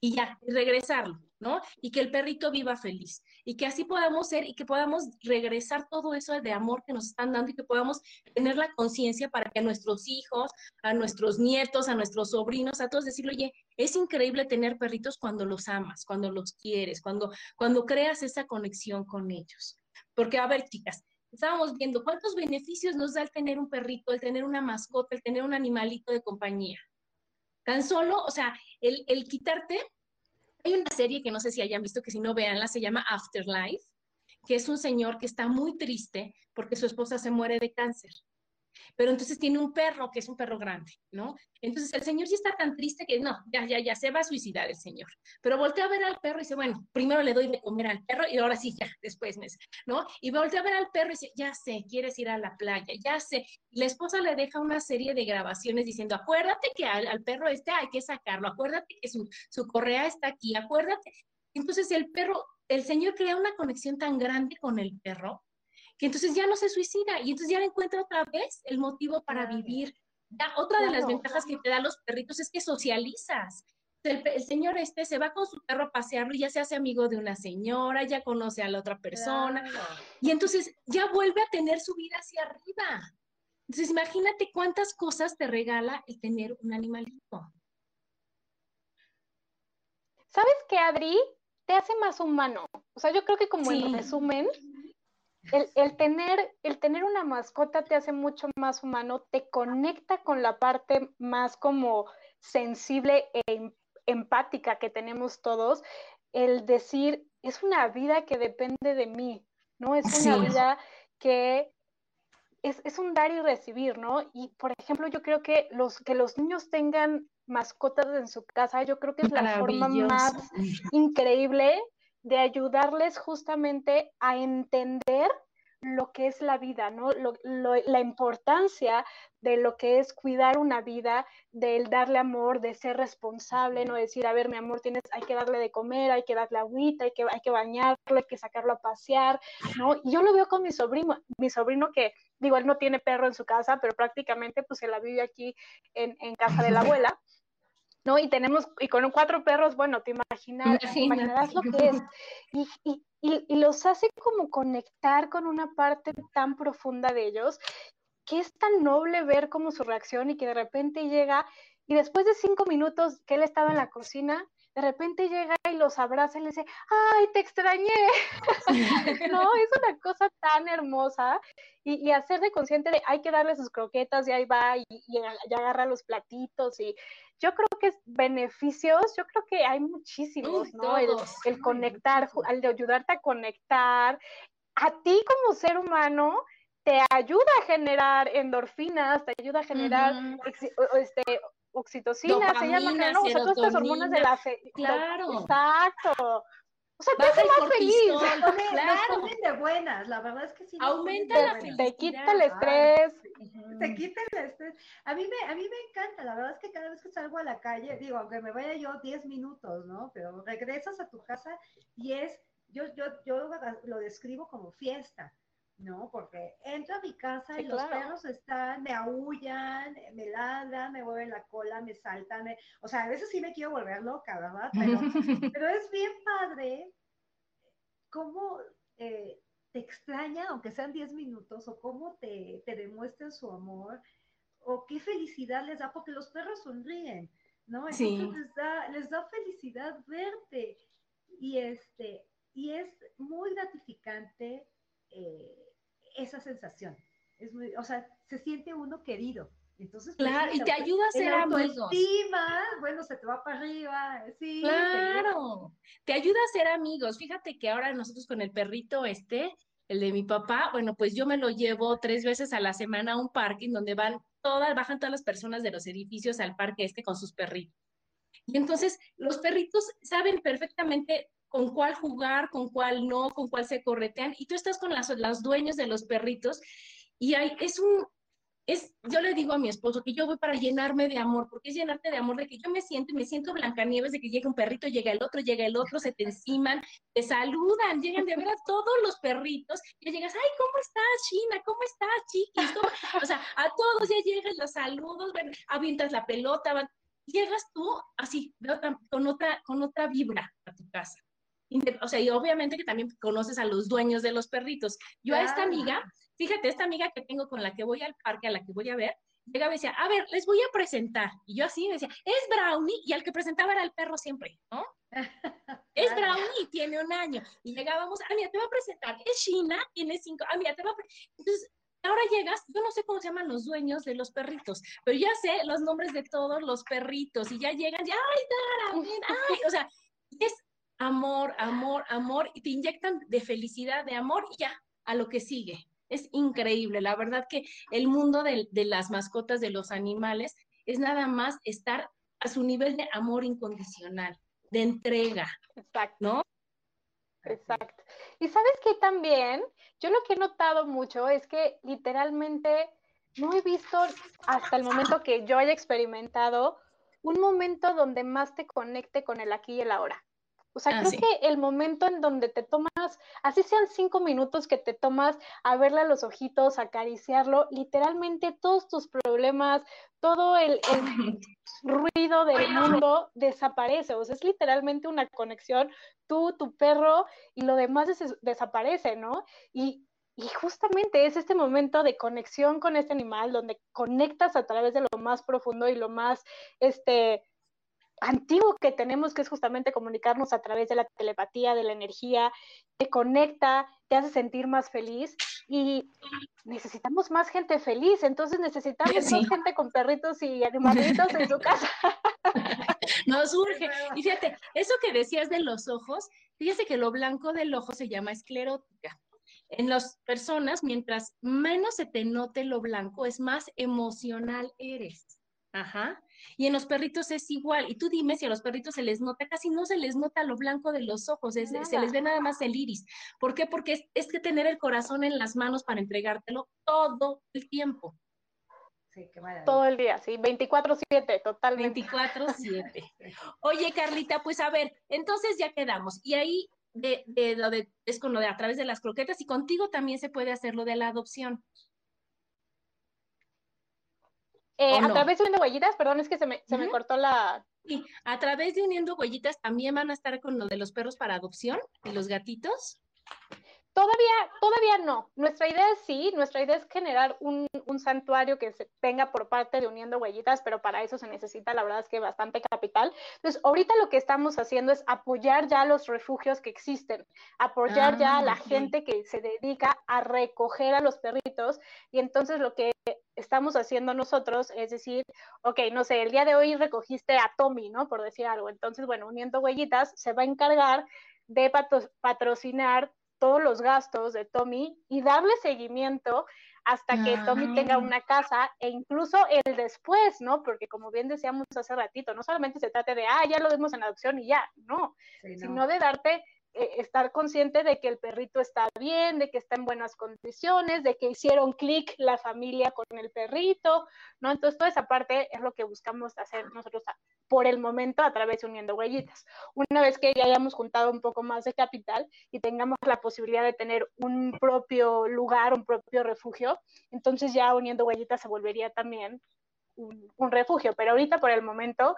y ya, regresarlo, ¿no? Y que el perrito viva feliz. Y que así podamos ser y que podamos regresar todo eso de amor que nos están dando y que podamos tener la conciencia para que a nuestros hijos, a nuestros nietos, a nuestros sobrinos, a todos decirle, oye, es increíble tener perritos cuando los amas, cuando los quieres, cuando, cuando creas esa conexión con ellos. Porque, a ver, chicas, estábamos viendo cuántos beneficios nos da el tener un perrito, el tener una mascota, el tener un animalito de compañía. Tan solo, o sea, el, el quitarte, hay una serie que no sé si hayan visto, que si no veanla, se llama Afterlife, que es un señor que está muy triste porque su esposa se muere de cáncer pero entonces tiene un perro que es un perro grande, ¿no? Entonces el señor sí está tan triste que no, ya, ya, ya se va a suicidar el señor. Pero voltea a ver al perro y dice, bueno, primero le doy de comer al perro y ahora sí, ya, después, ¿no? Y voltea a ver al perro y dice, ya sé, quieres ir a la playa, ya sé. La esposa le deja una serie de grabaciones diciendo, acuérdate que al, perro este hay que sacarlo, acuérdate que su correa está aquí, acuérdate. Entonces el perro, el señor crea una conexión tan grande con el perro que entonces ya no se suicida y entonces ya encuentra otra vez el motivo para vivir. Ya, otra de las ventajas que te dan los perritos es que socializas. El, señor este se va con su perro a pasearlo y ya se hace amigo de una señora, ya conoce a la otra persona y entonces ya vuelve a tener su vida hacia arriba. Entonces imagínate cuántas cosas te regala el tener un animalito. ¿Sabes qué, Adri? Te hace más humano. O sea, yo creo que como en resumen, el, tener, el tener una mascota te hace mucho más humano, te conecta con la parte más como sensible e em, empática que tenemos todos, el decir, es una vida que depende de mí, ¿no? Es una vida que es, es, un dar y recibir, ¿no? Y, por ejemplo, yo creo que los, que los niños tengan mascotas en su casa, yo creo que es la forma más increíble de ayudarles justamente a entender lo que es la vida, ¿no? la importancia de lo que es cuidar una vida, del darle amor, de ser responsable, no decir, a ver, mi amor, tienes, hay que darle de comer, hay que darle agüita, hay que, hay que bañarlo, hay que sacarlo a pasear, ¿no? Y yo lo veo con mi sobrino, mi sobrino que, digo, él no tiene perro en su casa, pero prácticamente pues se la vive aquí en, en casa de la abuela. ¿No? Y tenemos, y con cuatro perros, bueno, te imaginas, imaginarás lo que es. Y, y, y, los hace como conectar con una parte tan profunda de ellos, que es tan noble ver como su reacción y que de repente llega, y después de cinco minutos que él estaba en la cocina, de repente llega y los abraza y le dice, ay, te extrañé. [laughs] no, [laughs] es una cosa tan hermosa. Y, y, hacer de consciente de, hay que darle sus croquetas y ahí va y, y, y agarra los platitos y yo creo que es beneficios, yo creo que hay muchísimos, ¿no? El, el, conectar, al de ayudarte a conectar, a ti como ser humano te ayuda a generar endorfinas, te ayuda a generar este, oxitocina, se llama, ¿no? O sea, todas estas hormonas de la fe. Claro. Exacto. O sea, te hace más feliz. [laughs] Claro. de buenas, la verdad es que sí. Aumenta la felicidad. Te quita el estrés. te quita el estrés. A mí, me, a mí me encanta, la verdad es que cada vez que salgo a la calle, digo, aunque me vaya yo 10 minutos, ¿no? Pero regresas a tu casa y es, yo, yo, yo lo describo como fiesta. ¿No? Porque entro a mi casa y los perros están, me aullan, me ladran, me mueven la cola, me saltan, o sea, a veces sí me quiero volver loca, ¿verdad? Pero, [laughs] pero es bien padre cómo eh, te extraña, aunque sean 10 minutos, o cómo te, te demuestran su amor, o qué felicidad les da, porque los perros sonríen, ¿no? Entonces les, da, les da felicidad verte. Y, este, y es muy gratificante eh, esa sensación. Es muy, o sea, se siente uno querido. Entonces, pues, claro, y te ayuda a ser amigos. bueno, se te va para arriba, sí. Claro, te, te ayuda a ser amigos. Fíjate que ahora nosotros con el perrito este, el de mi papá, bueno, pues yo me lo llevo tres veces a la semana a un en donde van todas, bajan todas las personas de los edificios al parque este con sus perritos. Y entonces los perritos saben perfectamente con cuál jugar, con cuál no, con cuál se corretean, y tú estás con las, dueños de los perritos, y hay, es un, es, yo le digo a mi esposo que yo voy para llenarme de amor, porque es llenarte de amor, de que yo me siento y me siento Blancanieves, de que llega un perrito, llega el otro, llega el otro, se te enciman, te saludan, llegan de ver a todos los perritos, y llegas, ay, ¿cómo estás, China? ¿Cómo estás, chiquis? O sea, a todos ya llegan los saludos, ven, avientas la pelota, van, llegas tú así, con otra, con otra vibra a tu casa o sea, y obviamente que también conoces a los dueños de los perritos. Yo a esta amiga, fíjate, esta amiga que tengo con la que voy al parque, a la que voy a ver, llegaba y decía, a ver, les voy a presentar. Y yo así me decía, es Brownie, y al que presentaba era el perro siempre, ¿no? [laughs] es Brownie, tiene un año. Y llegábamos, ah, mira, te voy a presentar, es China, tiene cinco, ah, mira, te voy a Entonces, ahora llegas, yo no sé cómo se llaman los dueños de los perritos, pero ya sé los nombres de todos los perritos, y ya llegan, ya, ay, Dara, [laughs] ay, o sea, es amor, amor, amor, y te inyectan de felicidad, de amor, y ya, a lo que sigue. Es increíble, la verdad que el mundo de, las mascotas, de los animales, es nada más estar a su nivel de amor incondicional, de entrega. Exacto. ¿No? Exacto. Y sabes que también, yo lo que he notado mucho es que literalmente no he visto hasta el momento que yo haya experimentado un momento donde más te conecte con el aquí y el ahora. O sea, ah, creo que el momento en donde te tomas, así sean cinco minutos que te tomas a verle a los ojitos, acariciarlo, literalmente todos tus problemas, todo el, [laughs] ruido del mundo desaparece. O sea, es literalmente una conexión, tú, tu perro y lo demás desaparece, ¿no? Y, y justamente es este momento de conexión con este animal donde conectas a través de lo más profundo y lo más, este, antiguo que tenemos, que es justamente comunicarnos a través de la telepatía, de la energía, te conecta, te hace sentir más feliz y necesitamos más gente feliz, entonces necesitamos más gente con perritos y animalitos en su casa. [laughs] Nos urge. Y fíjate, eso que decías de los ojos, fíjate que lo blanco del ojo se llama esclerótica. En las personas, mientras menos se te note lo blanco, es más emocional eres. Ajá. Y en los perritos es igual. Y tú dime si a los perritos se les nota, casi no se les nota lo blanco de los ojos, se les ve nada más el iris. ¿Por qué? Porque es, que tener el corazón en las manos para entregártelo todo el tiempo. Sí, qué Todo el día, sí, 24-7, totalmente. 24-7. [laughs] Oye, Carlita, pues a ver, entonces ya quedamos. Y ahí de, de lo de, es con lo de a través de las croquetas y contigo también se puede hacer lo de la adopción. Eh, a través de Uniendo Huellitas, perdón, es que se me, se me cortó la... Sí, a través de Uniendo Huellitas también van a estar con lo de los perros para adopción y los gatitos. Todavía, todavía no. Nuestra idea es sí, nuestra idea es generar un, santuario que se tenga por parte de Uniendo Huellitas, pero para eso se necesita, la verdad es que bastante capital. Entonces, ahorita lo que estamos haciendo es apoyar ya los refugios que existen, apoyar ya a la ah, gente que se dedica a recoger a los perritos. Y entonces lo que estamos haciendo nosotros es decir, ok, no sé, el día de hoy recogiste a Tommy, ¿no? Por decir algo. Entonces, bueno, Uniendo Huellitas se va a encargar de patrocinar todos los gastos de Tommy y darle seguimiento hasta que Tommy tenga ah. una casa e incluso el después, ¿no? Porque como bien decíamos hace ratito, no solamente se trata de, ah, ya lo vemos en adopción y ya, no, sino de darte eh, estar consciente de que el perrito está bien, de que está en buenas condiciones, de que hicieron clic la familia con el perrito, ¿no? Entonces, toda esa parte es lo que buscamos hacer nosotros por el momento a través de Uniendo Huellitas. Una vez que ya hayamos juntado un poco más de capital y tengamos la posibilidad de tener un propio lugar, un propio refugio, entonces ya Uniendo Huellitas se volvería también un, un refugio. Pero ahorita, por el momento,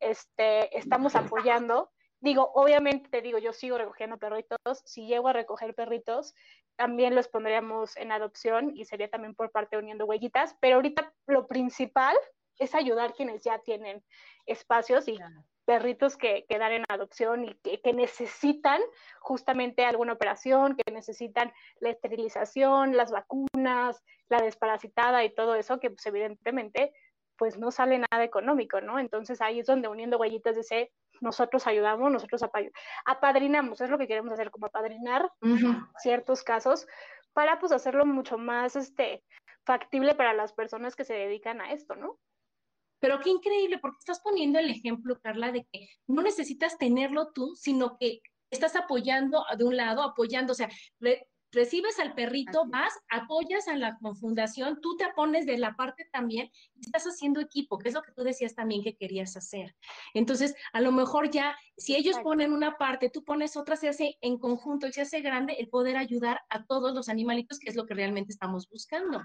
este, estamos apoyando Digo, obviamente te digo, yo sigo recogiendo perritos. Si llego a recoger perritos, también los pondríamos en adopción y sería también por parte de Uniendo Huellitas. Pero ahorita lo principal es ayudar quienes ya tienen espacios y perritos que, que, dan en adopción y que, necesitan justamente alguna operación, que necesitan la esterilización, las vacunas, la desparasitada y todo eso, que pues evidentemente pues no sale nada económico, ¿no? Entonces ahí es donde uniendo huellitas dice, nosotros ayudamos, nosotros apadrinamos, es lo que queremos hacer, como apadrinar ciertos casos para pues hacerlo mucho más este factible para las personas que se dedican a esto, ¿no? Pero qué increíble, porque estás poniendo el ejemplo, Carla, de que no necesitas tenerlo tú, sino que estás apoyando de un lado, apoyando, o sea, recibes al perrito, vas, apoyas a la fundación, tú te pones de la parte también y estás haciendo equipo, que es lo que tú decías también que querías hacer. Entonces, a lo mejor ya, si ellos ponen una parte, tú pones otra, se hace en conjunto y se hace grande el poder ayudar a todos los animalitos, que es lo que realmente estamos buscando.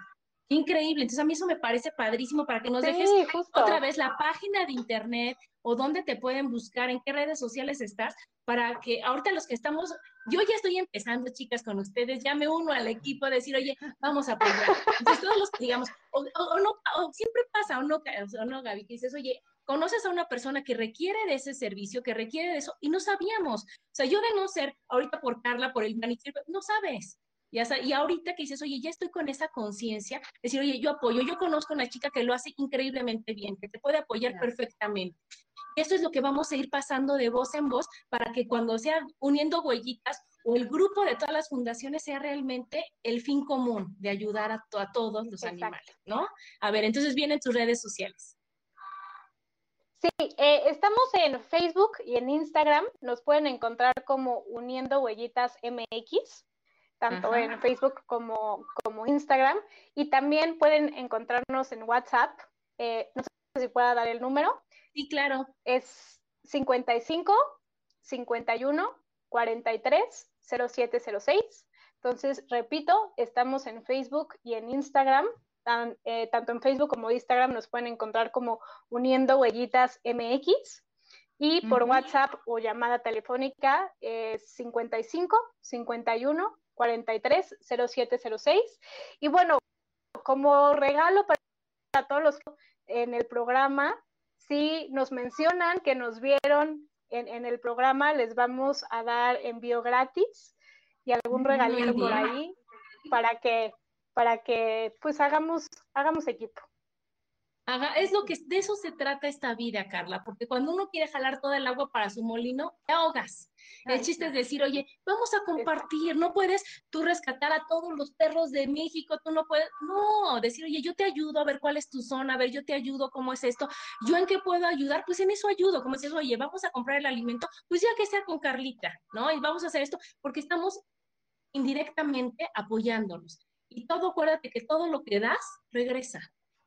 Increíble. Entonces, a mí eso me parece padrísimo para que nos dejes otra vez la página de internet o dónde te pueden buscar, en qué redes sociales estás, para que ahorita los que estamos, yo ya estoy empezando, chicas, con ustedes, ya me uno al equipo a decir, oye, vamos a apoyar. Entonces, todos los que digamos, o, no, o siempre pasa, o no, o no, Gaby, que dices, oye, conoces a una persona que requiere de ese servicio, que requiere de eso, y no sabíamos. O sea, yo de no ser ahorita por Carla, por el manicure, no sabes. Y, y ahorita que dices, oye, ya estoy con esa conciencia, decir, oye, yo apoyo, yo conozco a una chica que lo hace increíblemente bien, que te puede apoyar perfectamente. Esto es lo que vamos a ir pasando de voz en voz para que cuando sea uniendo huellitas o el grupo de todas las fundaciones sea realmente el fin común de ayudar a, todos los animales, ¿no? A ver, entonces vienen tus redes sociales. Sí, eh, estamos en Facebook y en Instagram. Nos pueden encontrar como Uniendo Huellitas MX, tanto en Facebook como, como Instagram. Y también pueden encontrarnos en WhatsApp. Eh, no sé si pueda dar el número. Sí, claro. Es 55 51 43 0706. Entonces, repito, estamos en Facebook y en Instagram. Eh, tanto en Facebook como Instagram nos pueden encontrar como Uniendo Huellitas MX. Y por WhatsApp o llamada telefónica es 55 51 43 0706. Y bueno, como regalo para todos los en el programa, si nos mencionan que nos vieron en, el programa, les vamos a dar envío gratis y algún regalito por ahí para que, para que pues hagamos, hagamos equipo. Haga, es lo que de eso se trata esta vida, Carla, porque cuando uno quiere jalar toda el agua para su molino, te ahogas. El chiste es decir, oye, vamos a compartir, no puedes tú rescatar a todos los perros de México, tú no puedes, no, decir, oye, yo te ayudo a ver cuál es tu zona, a ver, yo te ayudo, cómo es esto, yo en qué puedo ayudar, pues en eso ayudo, como dices, oye, vamos a comprar el alimento, pues ya que sea con Carlita, ¿no? Y vamos a hacer esto, porque estamos indirectamente apoyándonos. Y todo, acuérdate que todo lo que das, regresa.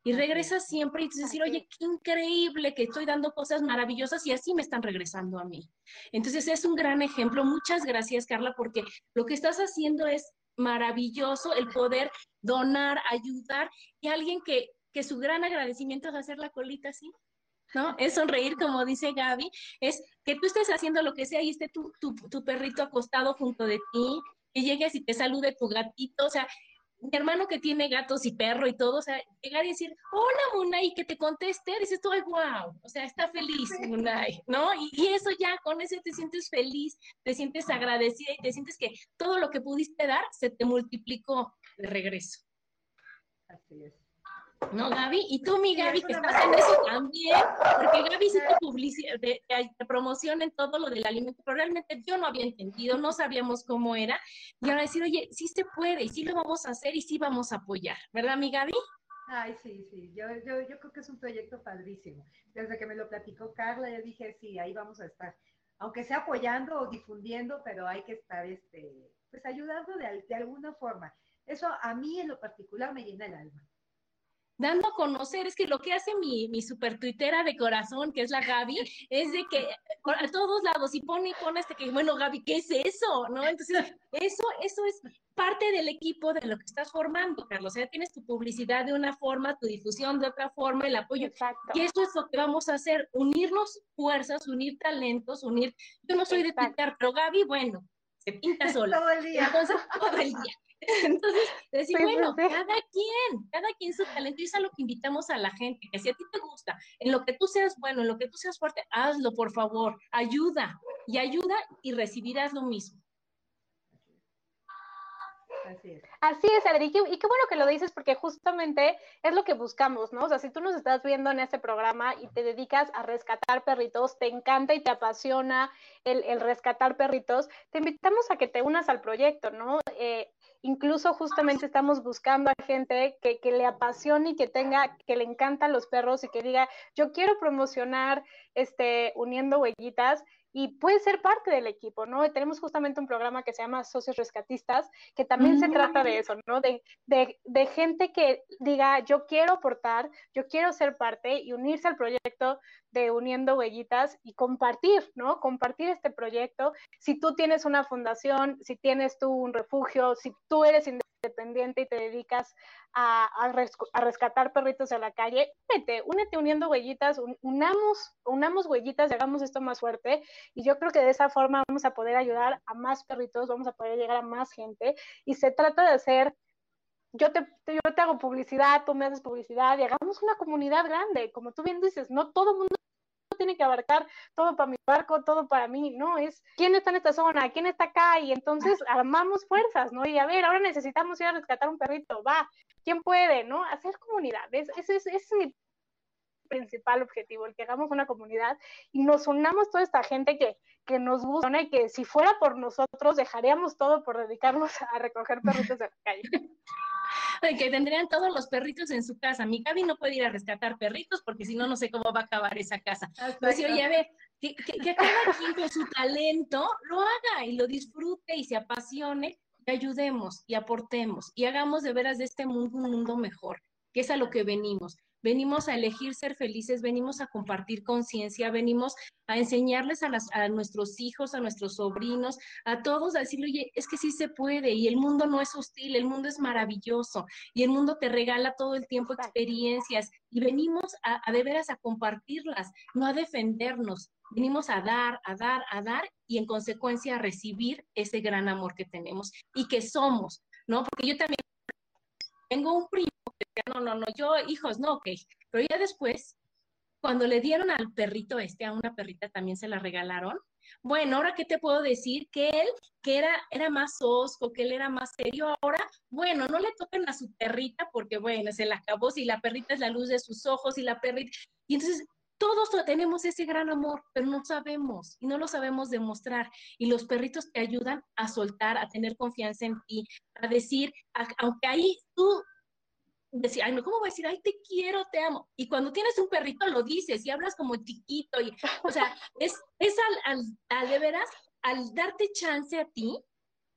Y regresa siempre y te decir, oye, qué increíble que estoy dando cosas maravillosas y así me están regresando a mí. Entonces es un gran ejemplo. Muchas gracias, Carla, porque lo que estás haciendo es maravilloso, el poder donar, ayudar y alguien que, que su gran agradecimiento es hacer la colita así. ¿no? Es sonreír, como dice Gaby, es que tú estés haciendo lo que sea y esté tu, tu, tu perrito acostado junto de ti, que llegues y te salude tu gatito, o sea, mi hermano que tiene gatos y perro y todo, o sea, llegar y decir, hola Munay, que te conteste, dices tú, ay, wow, o sea, está feliz [laughs] Munay, ¿no? Y, eso ya, con eso te sientes feliz, te sientes agradecida y te sientes que todo lo que pudiste dar se te multiplicó de regreso. Así es. ¿No, Gaby? Y tú, mi Gaby, que estás en eso también, porque Gaby de, promoción en todo lo del alimento, pero realmente yo no había entendido, no sabíamos cómo era, y ahora decir, oye, sí se puede, y sí lo vamos a hacer, y sí vamos a apoyar, ¿verdad, mi Gaby? Ay, sí, sí, yo, yo, yo creo que es un proyecto padrísimo. Desde que me lo platicó Carla, yo dije, sí, ahí vamos a estar. Aunque sea apoyando o difundiendo, pero hay que estar, este, pues ayudando de, de alguna forma. Eso a mí en lo particular me llena el alma dando a conocer, es que lo que hace mi, mi super tuitera de corazón, que es la Gaby, [laughs] es de que a todos lados, y pone y pone este que, bueno, Gaby, ¿qué es eso? ¿No? Entonces, eso, eso es parte del equipo de lo que estás formando, Carlos. O sea, tienes tu publicidad de una forma, tu difusión de otra forma, el apoyo. Exacto. Y eso es lo que vamos a hacer, unirnos fuerzas, unir talentos, unir. Yo no soy de pintar, pero Gaby, bueno, se pinta [laughs] sola. todo el día. Entonces, todo el día. [laughs] Entonces, decir, sí, bueno, sí. cada quien, cada quien su talento, y eso es a lo que invitamos a la gente, que si a ti te gusta, en lo que tú seas bueno, en lo que tú seas fuerte, hazlo, por favor, ayuda, y ayuda y recibirás lo mismo. Así es. Así es, Adri, y qué bueno que lo dices porque justamente es lo que buscamos, ¿no? O sea, si tú nos estás viendo en este programa y te dedicas a rescatar perritos, te encanta y te apasiona el, el rescatar perritos, te invitamos a que te unas al proyecto, ¿no? Eh, incluso justamente estamos buscando a gente que, que, le apasione y que tenga, que le encantan los perros y que diga, yo quiero promocionar, este, uniendo huellitas y puede ser parte del equipo, ¿no? tenemos justamente un programa que se llama Socios Rescatistas, que también mm. se trata de eso, ¿no? De, de, de, gente que diga, yo quiero aportar, yo quiero ser parte y unirse al proyecto de Uniendo Huellitas y compartir, ¿no? Compartir este proyecto. Si tú tienes una fundación, si tienes tú un refugio, si tú eres independiente y te dedicas a, a, res, a rescatar perritos de la calle, únete, únete uniendo huellitas, un, unamos, unamos huellitas y hagamos esto más fuerte. Y yo creo que de esa forma vamos a poder ayudar a más perritos, vamos a poder llegar a más gente. Y se trata de hacer yo te, yo te hago publicidad, tú me haces publicidad y hagamos una comunidad grande. Como tú bien dices, no todo el mundo tiene que abarcar todo para mi barco, todo para mí, ¿no? Es quién está en esta zona, quién está acá, y entonces [laughs] armamos fuerzas, ¿no? Y a ver, ahora necesitamos ir a rescatar un perrito, va, ¿quién puede, ¿no? Hacer comunidad, ese es, es, es mi principal objetivo, el que hagamos una comunidad y nos unamos toda esta gente que, que nos gusta y que si fuera por nosotros dejaríamos todo por dedicarnos [laughs] a recoger perritos de la calle. [laughs] que tendrían todos los perritos en su casa. Mi Gaby no puede ir a rescatar perritos porque si no, no sé cómo va a acabar esa casa. Pues oye, a ver, que, que, que cada quien con su talento lo haga y lo disfrute y se apasione y ayudemos y aportemos y hagamos de veras de este mundo un mundo mejor, que es a lo que venimos venimos a elegir ser felices, venimos a compartir conciencia, venimos a enseñarles a, las, a, nuestros hijos, a nuestros sobrinos, a todos, a decirle, oye, es que sí se puede y el mundo no es hostil, el mundo es maravilloso y el mundo te regala todo el tiempo experiencias y venimos a, a de veras a compartirlas, no a defendernos. Venimos a dar, a dar, a dar y en consecuencia a recibir ese gran amor que tenemos y que somos, ¿no? Porque yo también tengo un primo no, no, no, yo, hijos, no, ok. Pero ya después cuando le dieron al perrito este, a una perrita también se la regalaron. Bueno, ahora qué te puedo decir que él, que era, era más osco, que él era más serio, ahora, bueno, no le toquen a su perrita porque, bueno, se la acabó, si la perrita es la luz de sus ojos y la perrita, y entonces todos tenemos ese gran amor, pero no sabemos y no lo sabemos demostrar. Y los perritos te ayudan a soltar, a tener confianza en ti, a decir, aunque ahí tú decir, ay, no, ¿cómo voy a decir? Ay, te quiero, te amo. Y cuando tienes un perrito lo dices y hablas como chiquito. Y, o sea, es, es al, al, al de veras, al darte chance a ti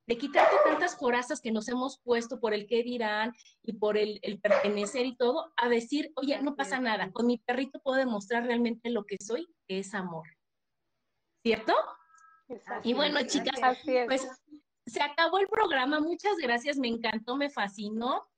de quitarte tantas corazas que nos hemos puesto por el qué dirán y por el, el, pertenecer y todo, a decir, oye, no pasa nada, con mi perrito puedo demostrar realmente lo que soy, que es amor. ¿Cierto? y bueno, chicas, pues se acabó el programa, muchas gracias, me encantó, me fascinó.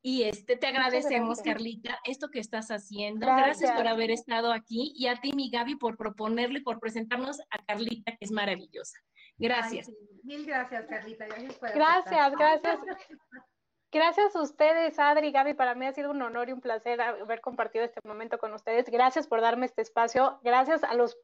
Y este, te agradecemos, Carlita, esto que estás haciendo. Gracias. gracias. por haber estado aquí y a ti, mi Gaby, por proponerle por presentarnos a Carlita, que es maravillosa. Gracias. Mil gracias, Carlita. Gracias por Gracias, gracias. [laughs] Gracias a ustedes, Adri, Gaby, para mí ha sido un honor y un placer haber compartido este momento con ustedes. Gracias por darme este espacio. Gracias a los,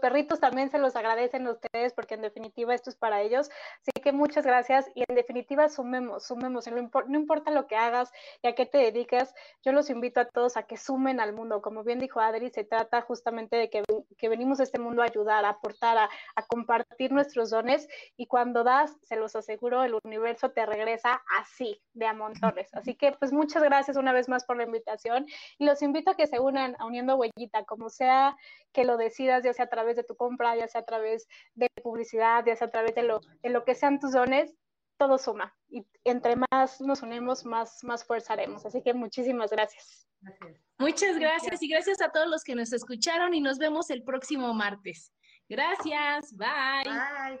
perritos también se los agradecen a ustedes porque en definitiva esto es para ellos. Así que muchas gracias y en definitiva sumemos, sumemos. No, importa lo que hagas y a qué te dedicas, yo los invito a todos a que sumen al mundo. Como bien dijo Adri, se trata justamente de que, que venimos a este mundo a ayudar, a aportar, a, a compartir nuestros dones y cuando das, se los aseguro, el universo te regresa así de a montones. Así que pues muchas gracias una vez más por la invitación y los invito a que se unan a Uniendo Huellita, como sea que lo decidas, ya sea a través de tu compra, ya sea a través de publicidad, ya sea a través de lo, de lo que sean tus dones, todo suma. Y entre más nos unimos, más, más fuerza haremos. Así que muchísimas gracias. gracias. Muchas gracias y gracias a todos los que nos escucharon y nos vemos el próximo martes. Gracias, bye. Bye.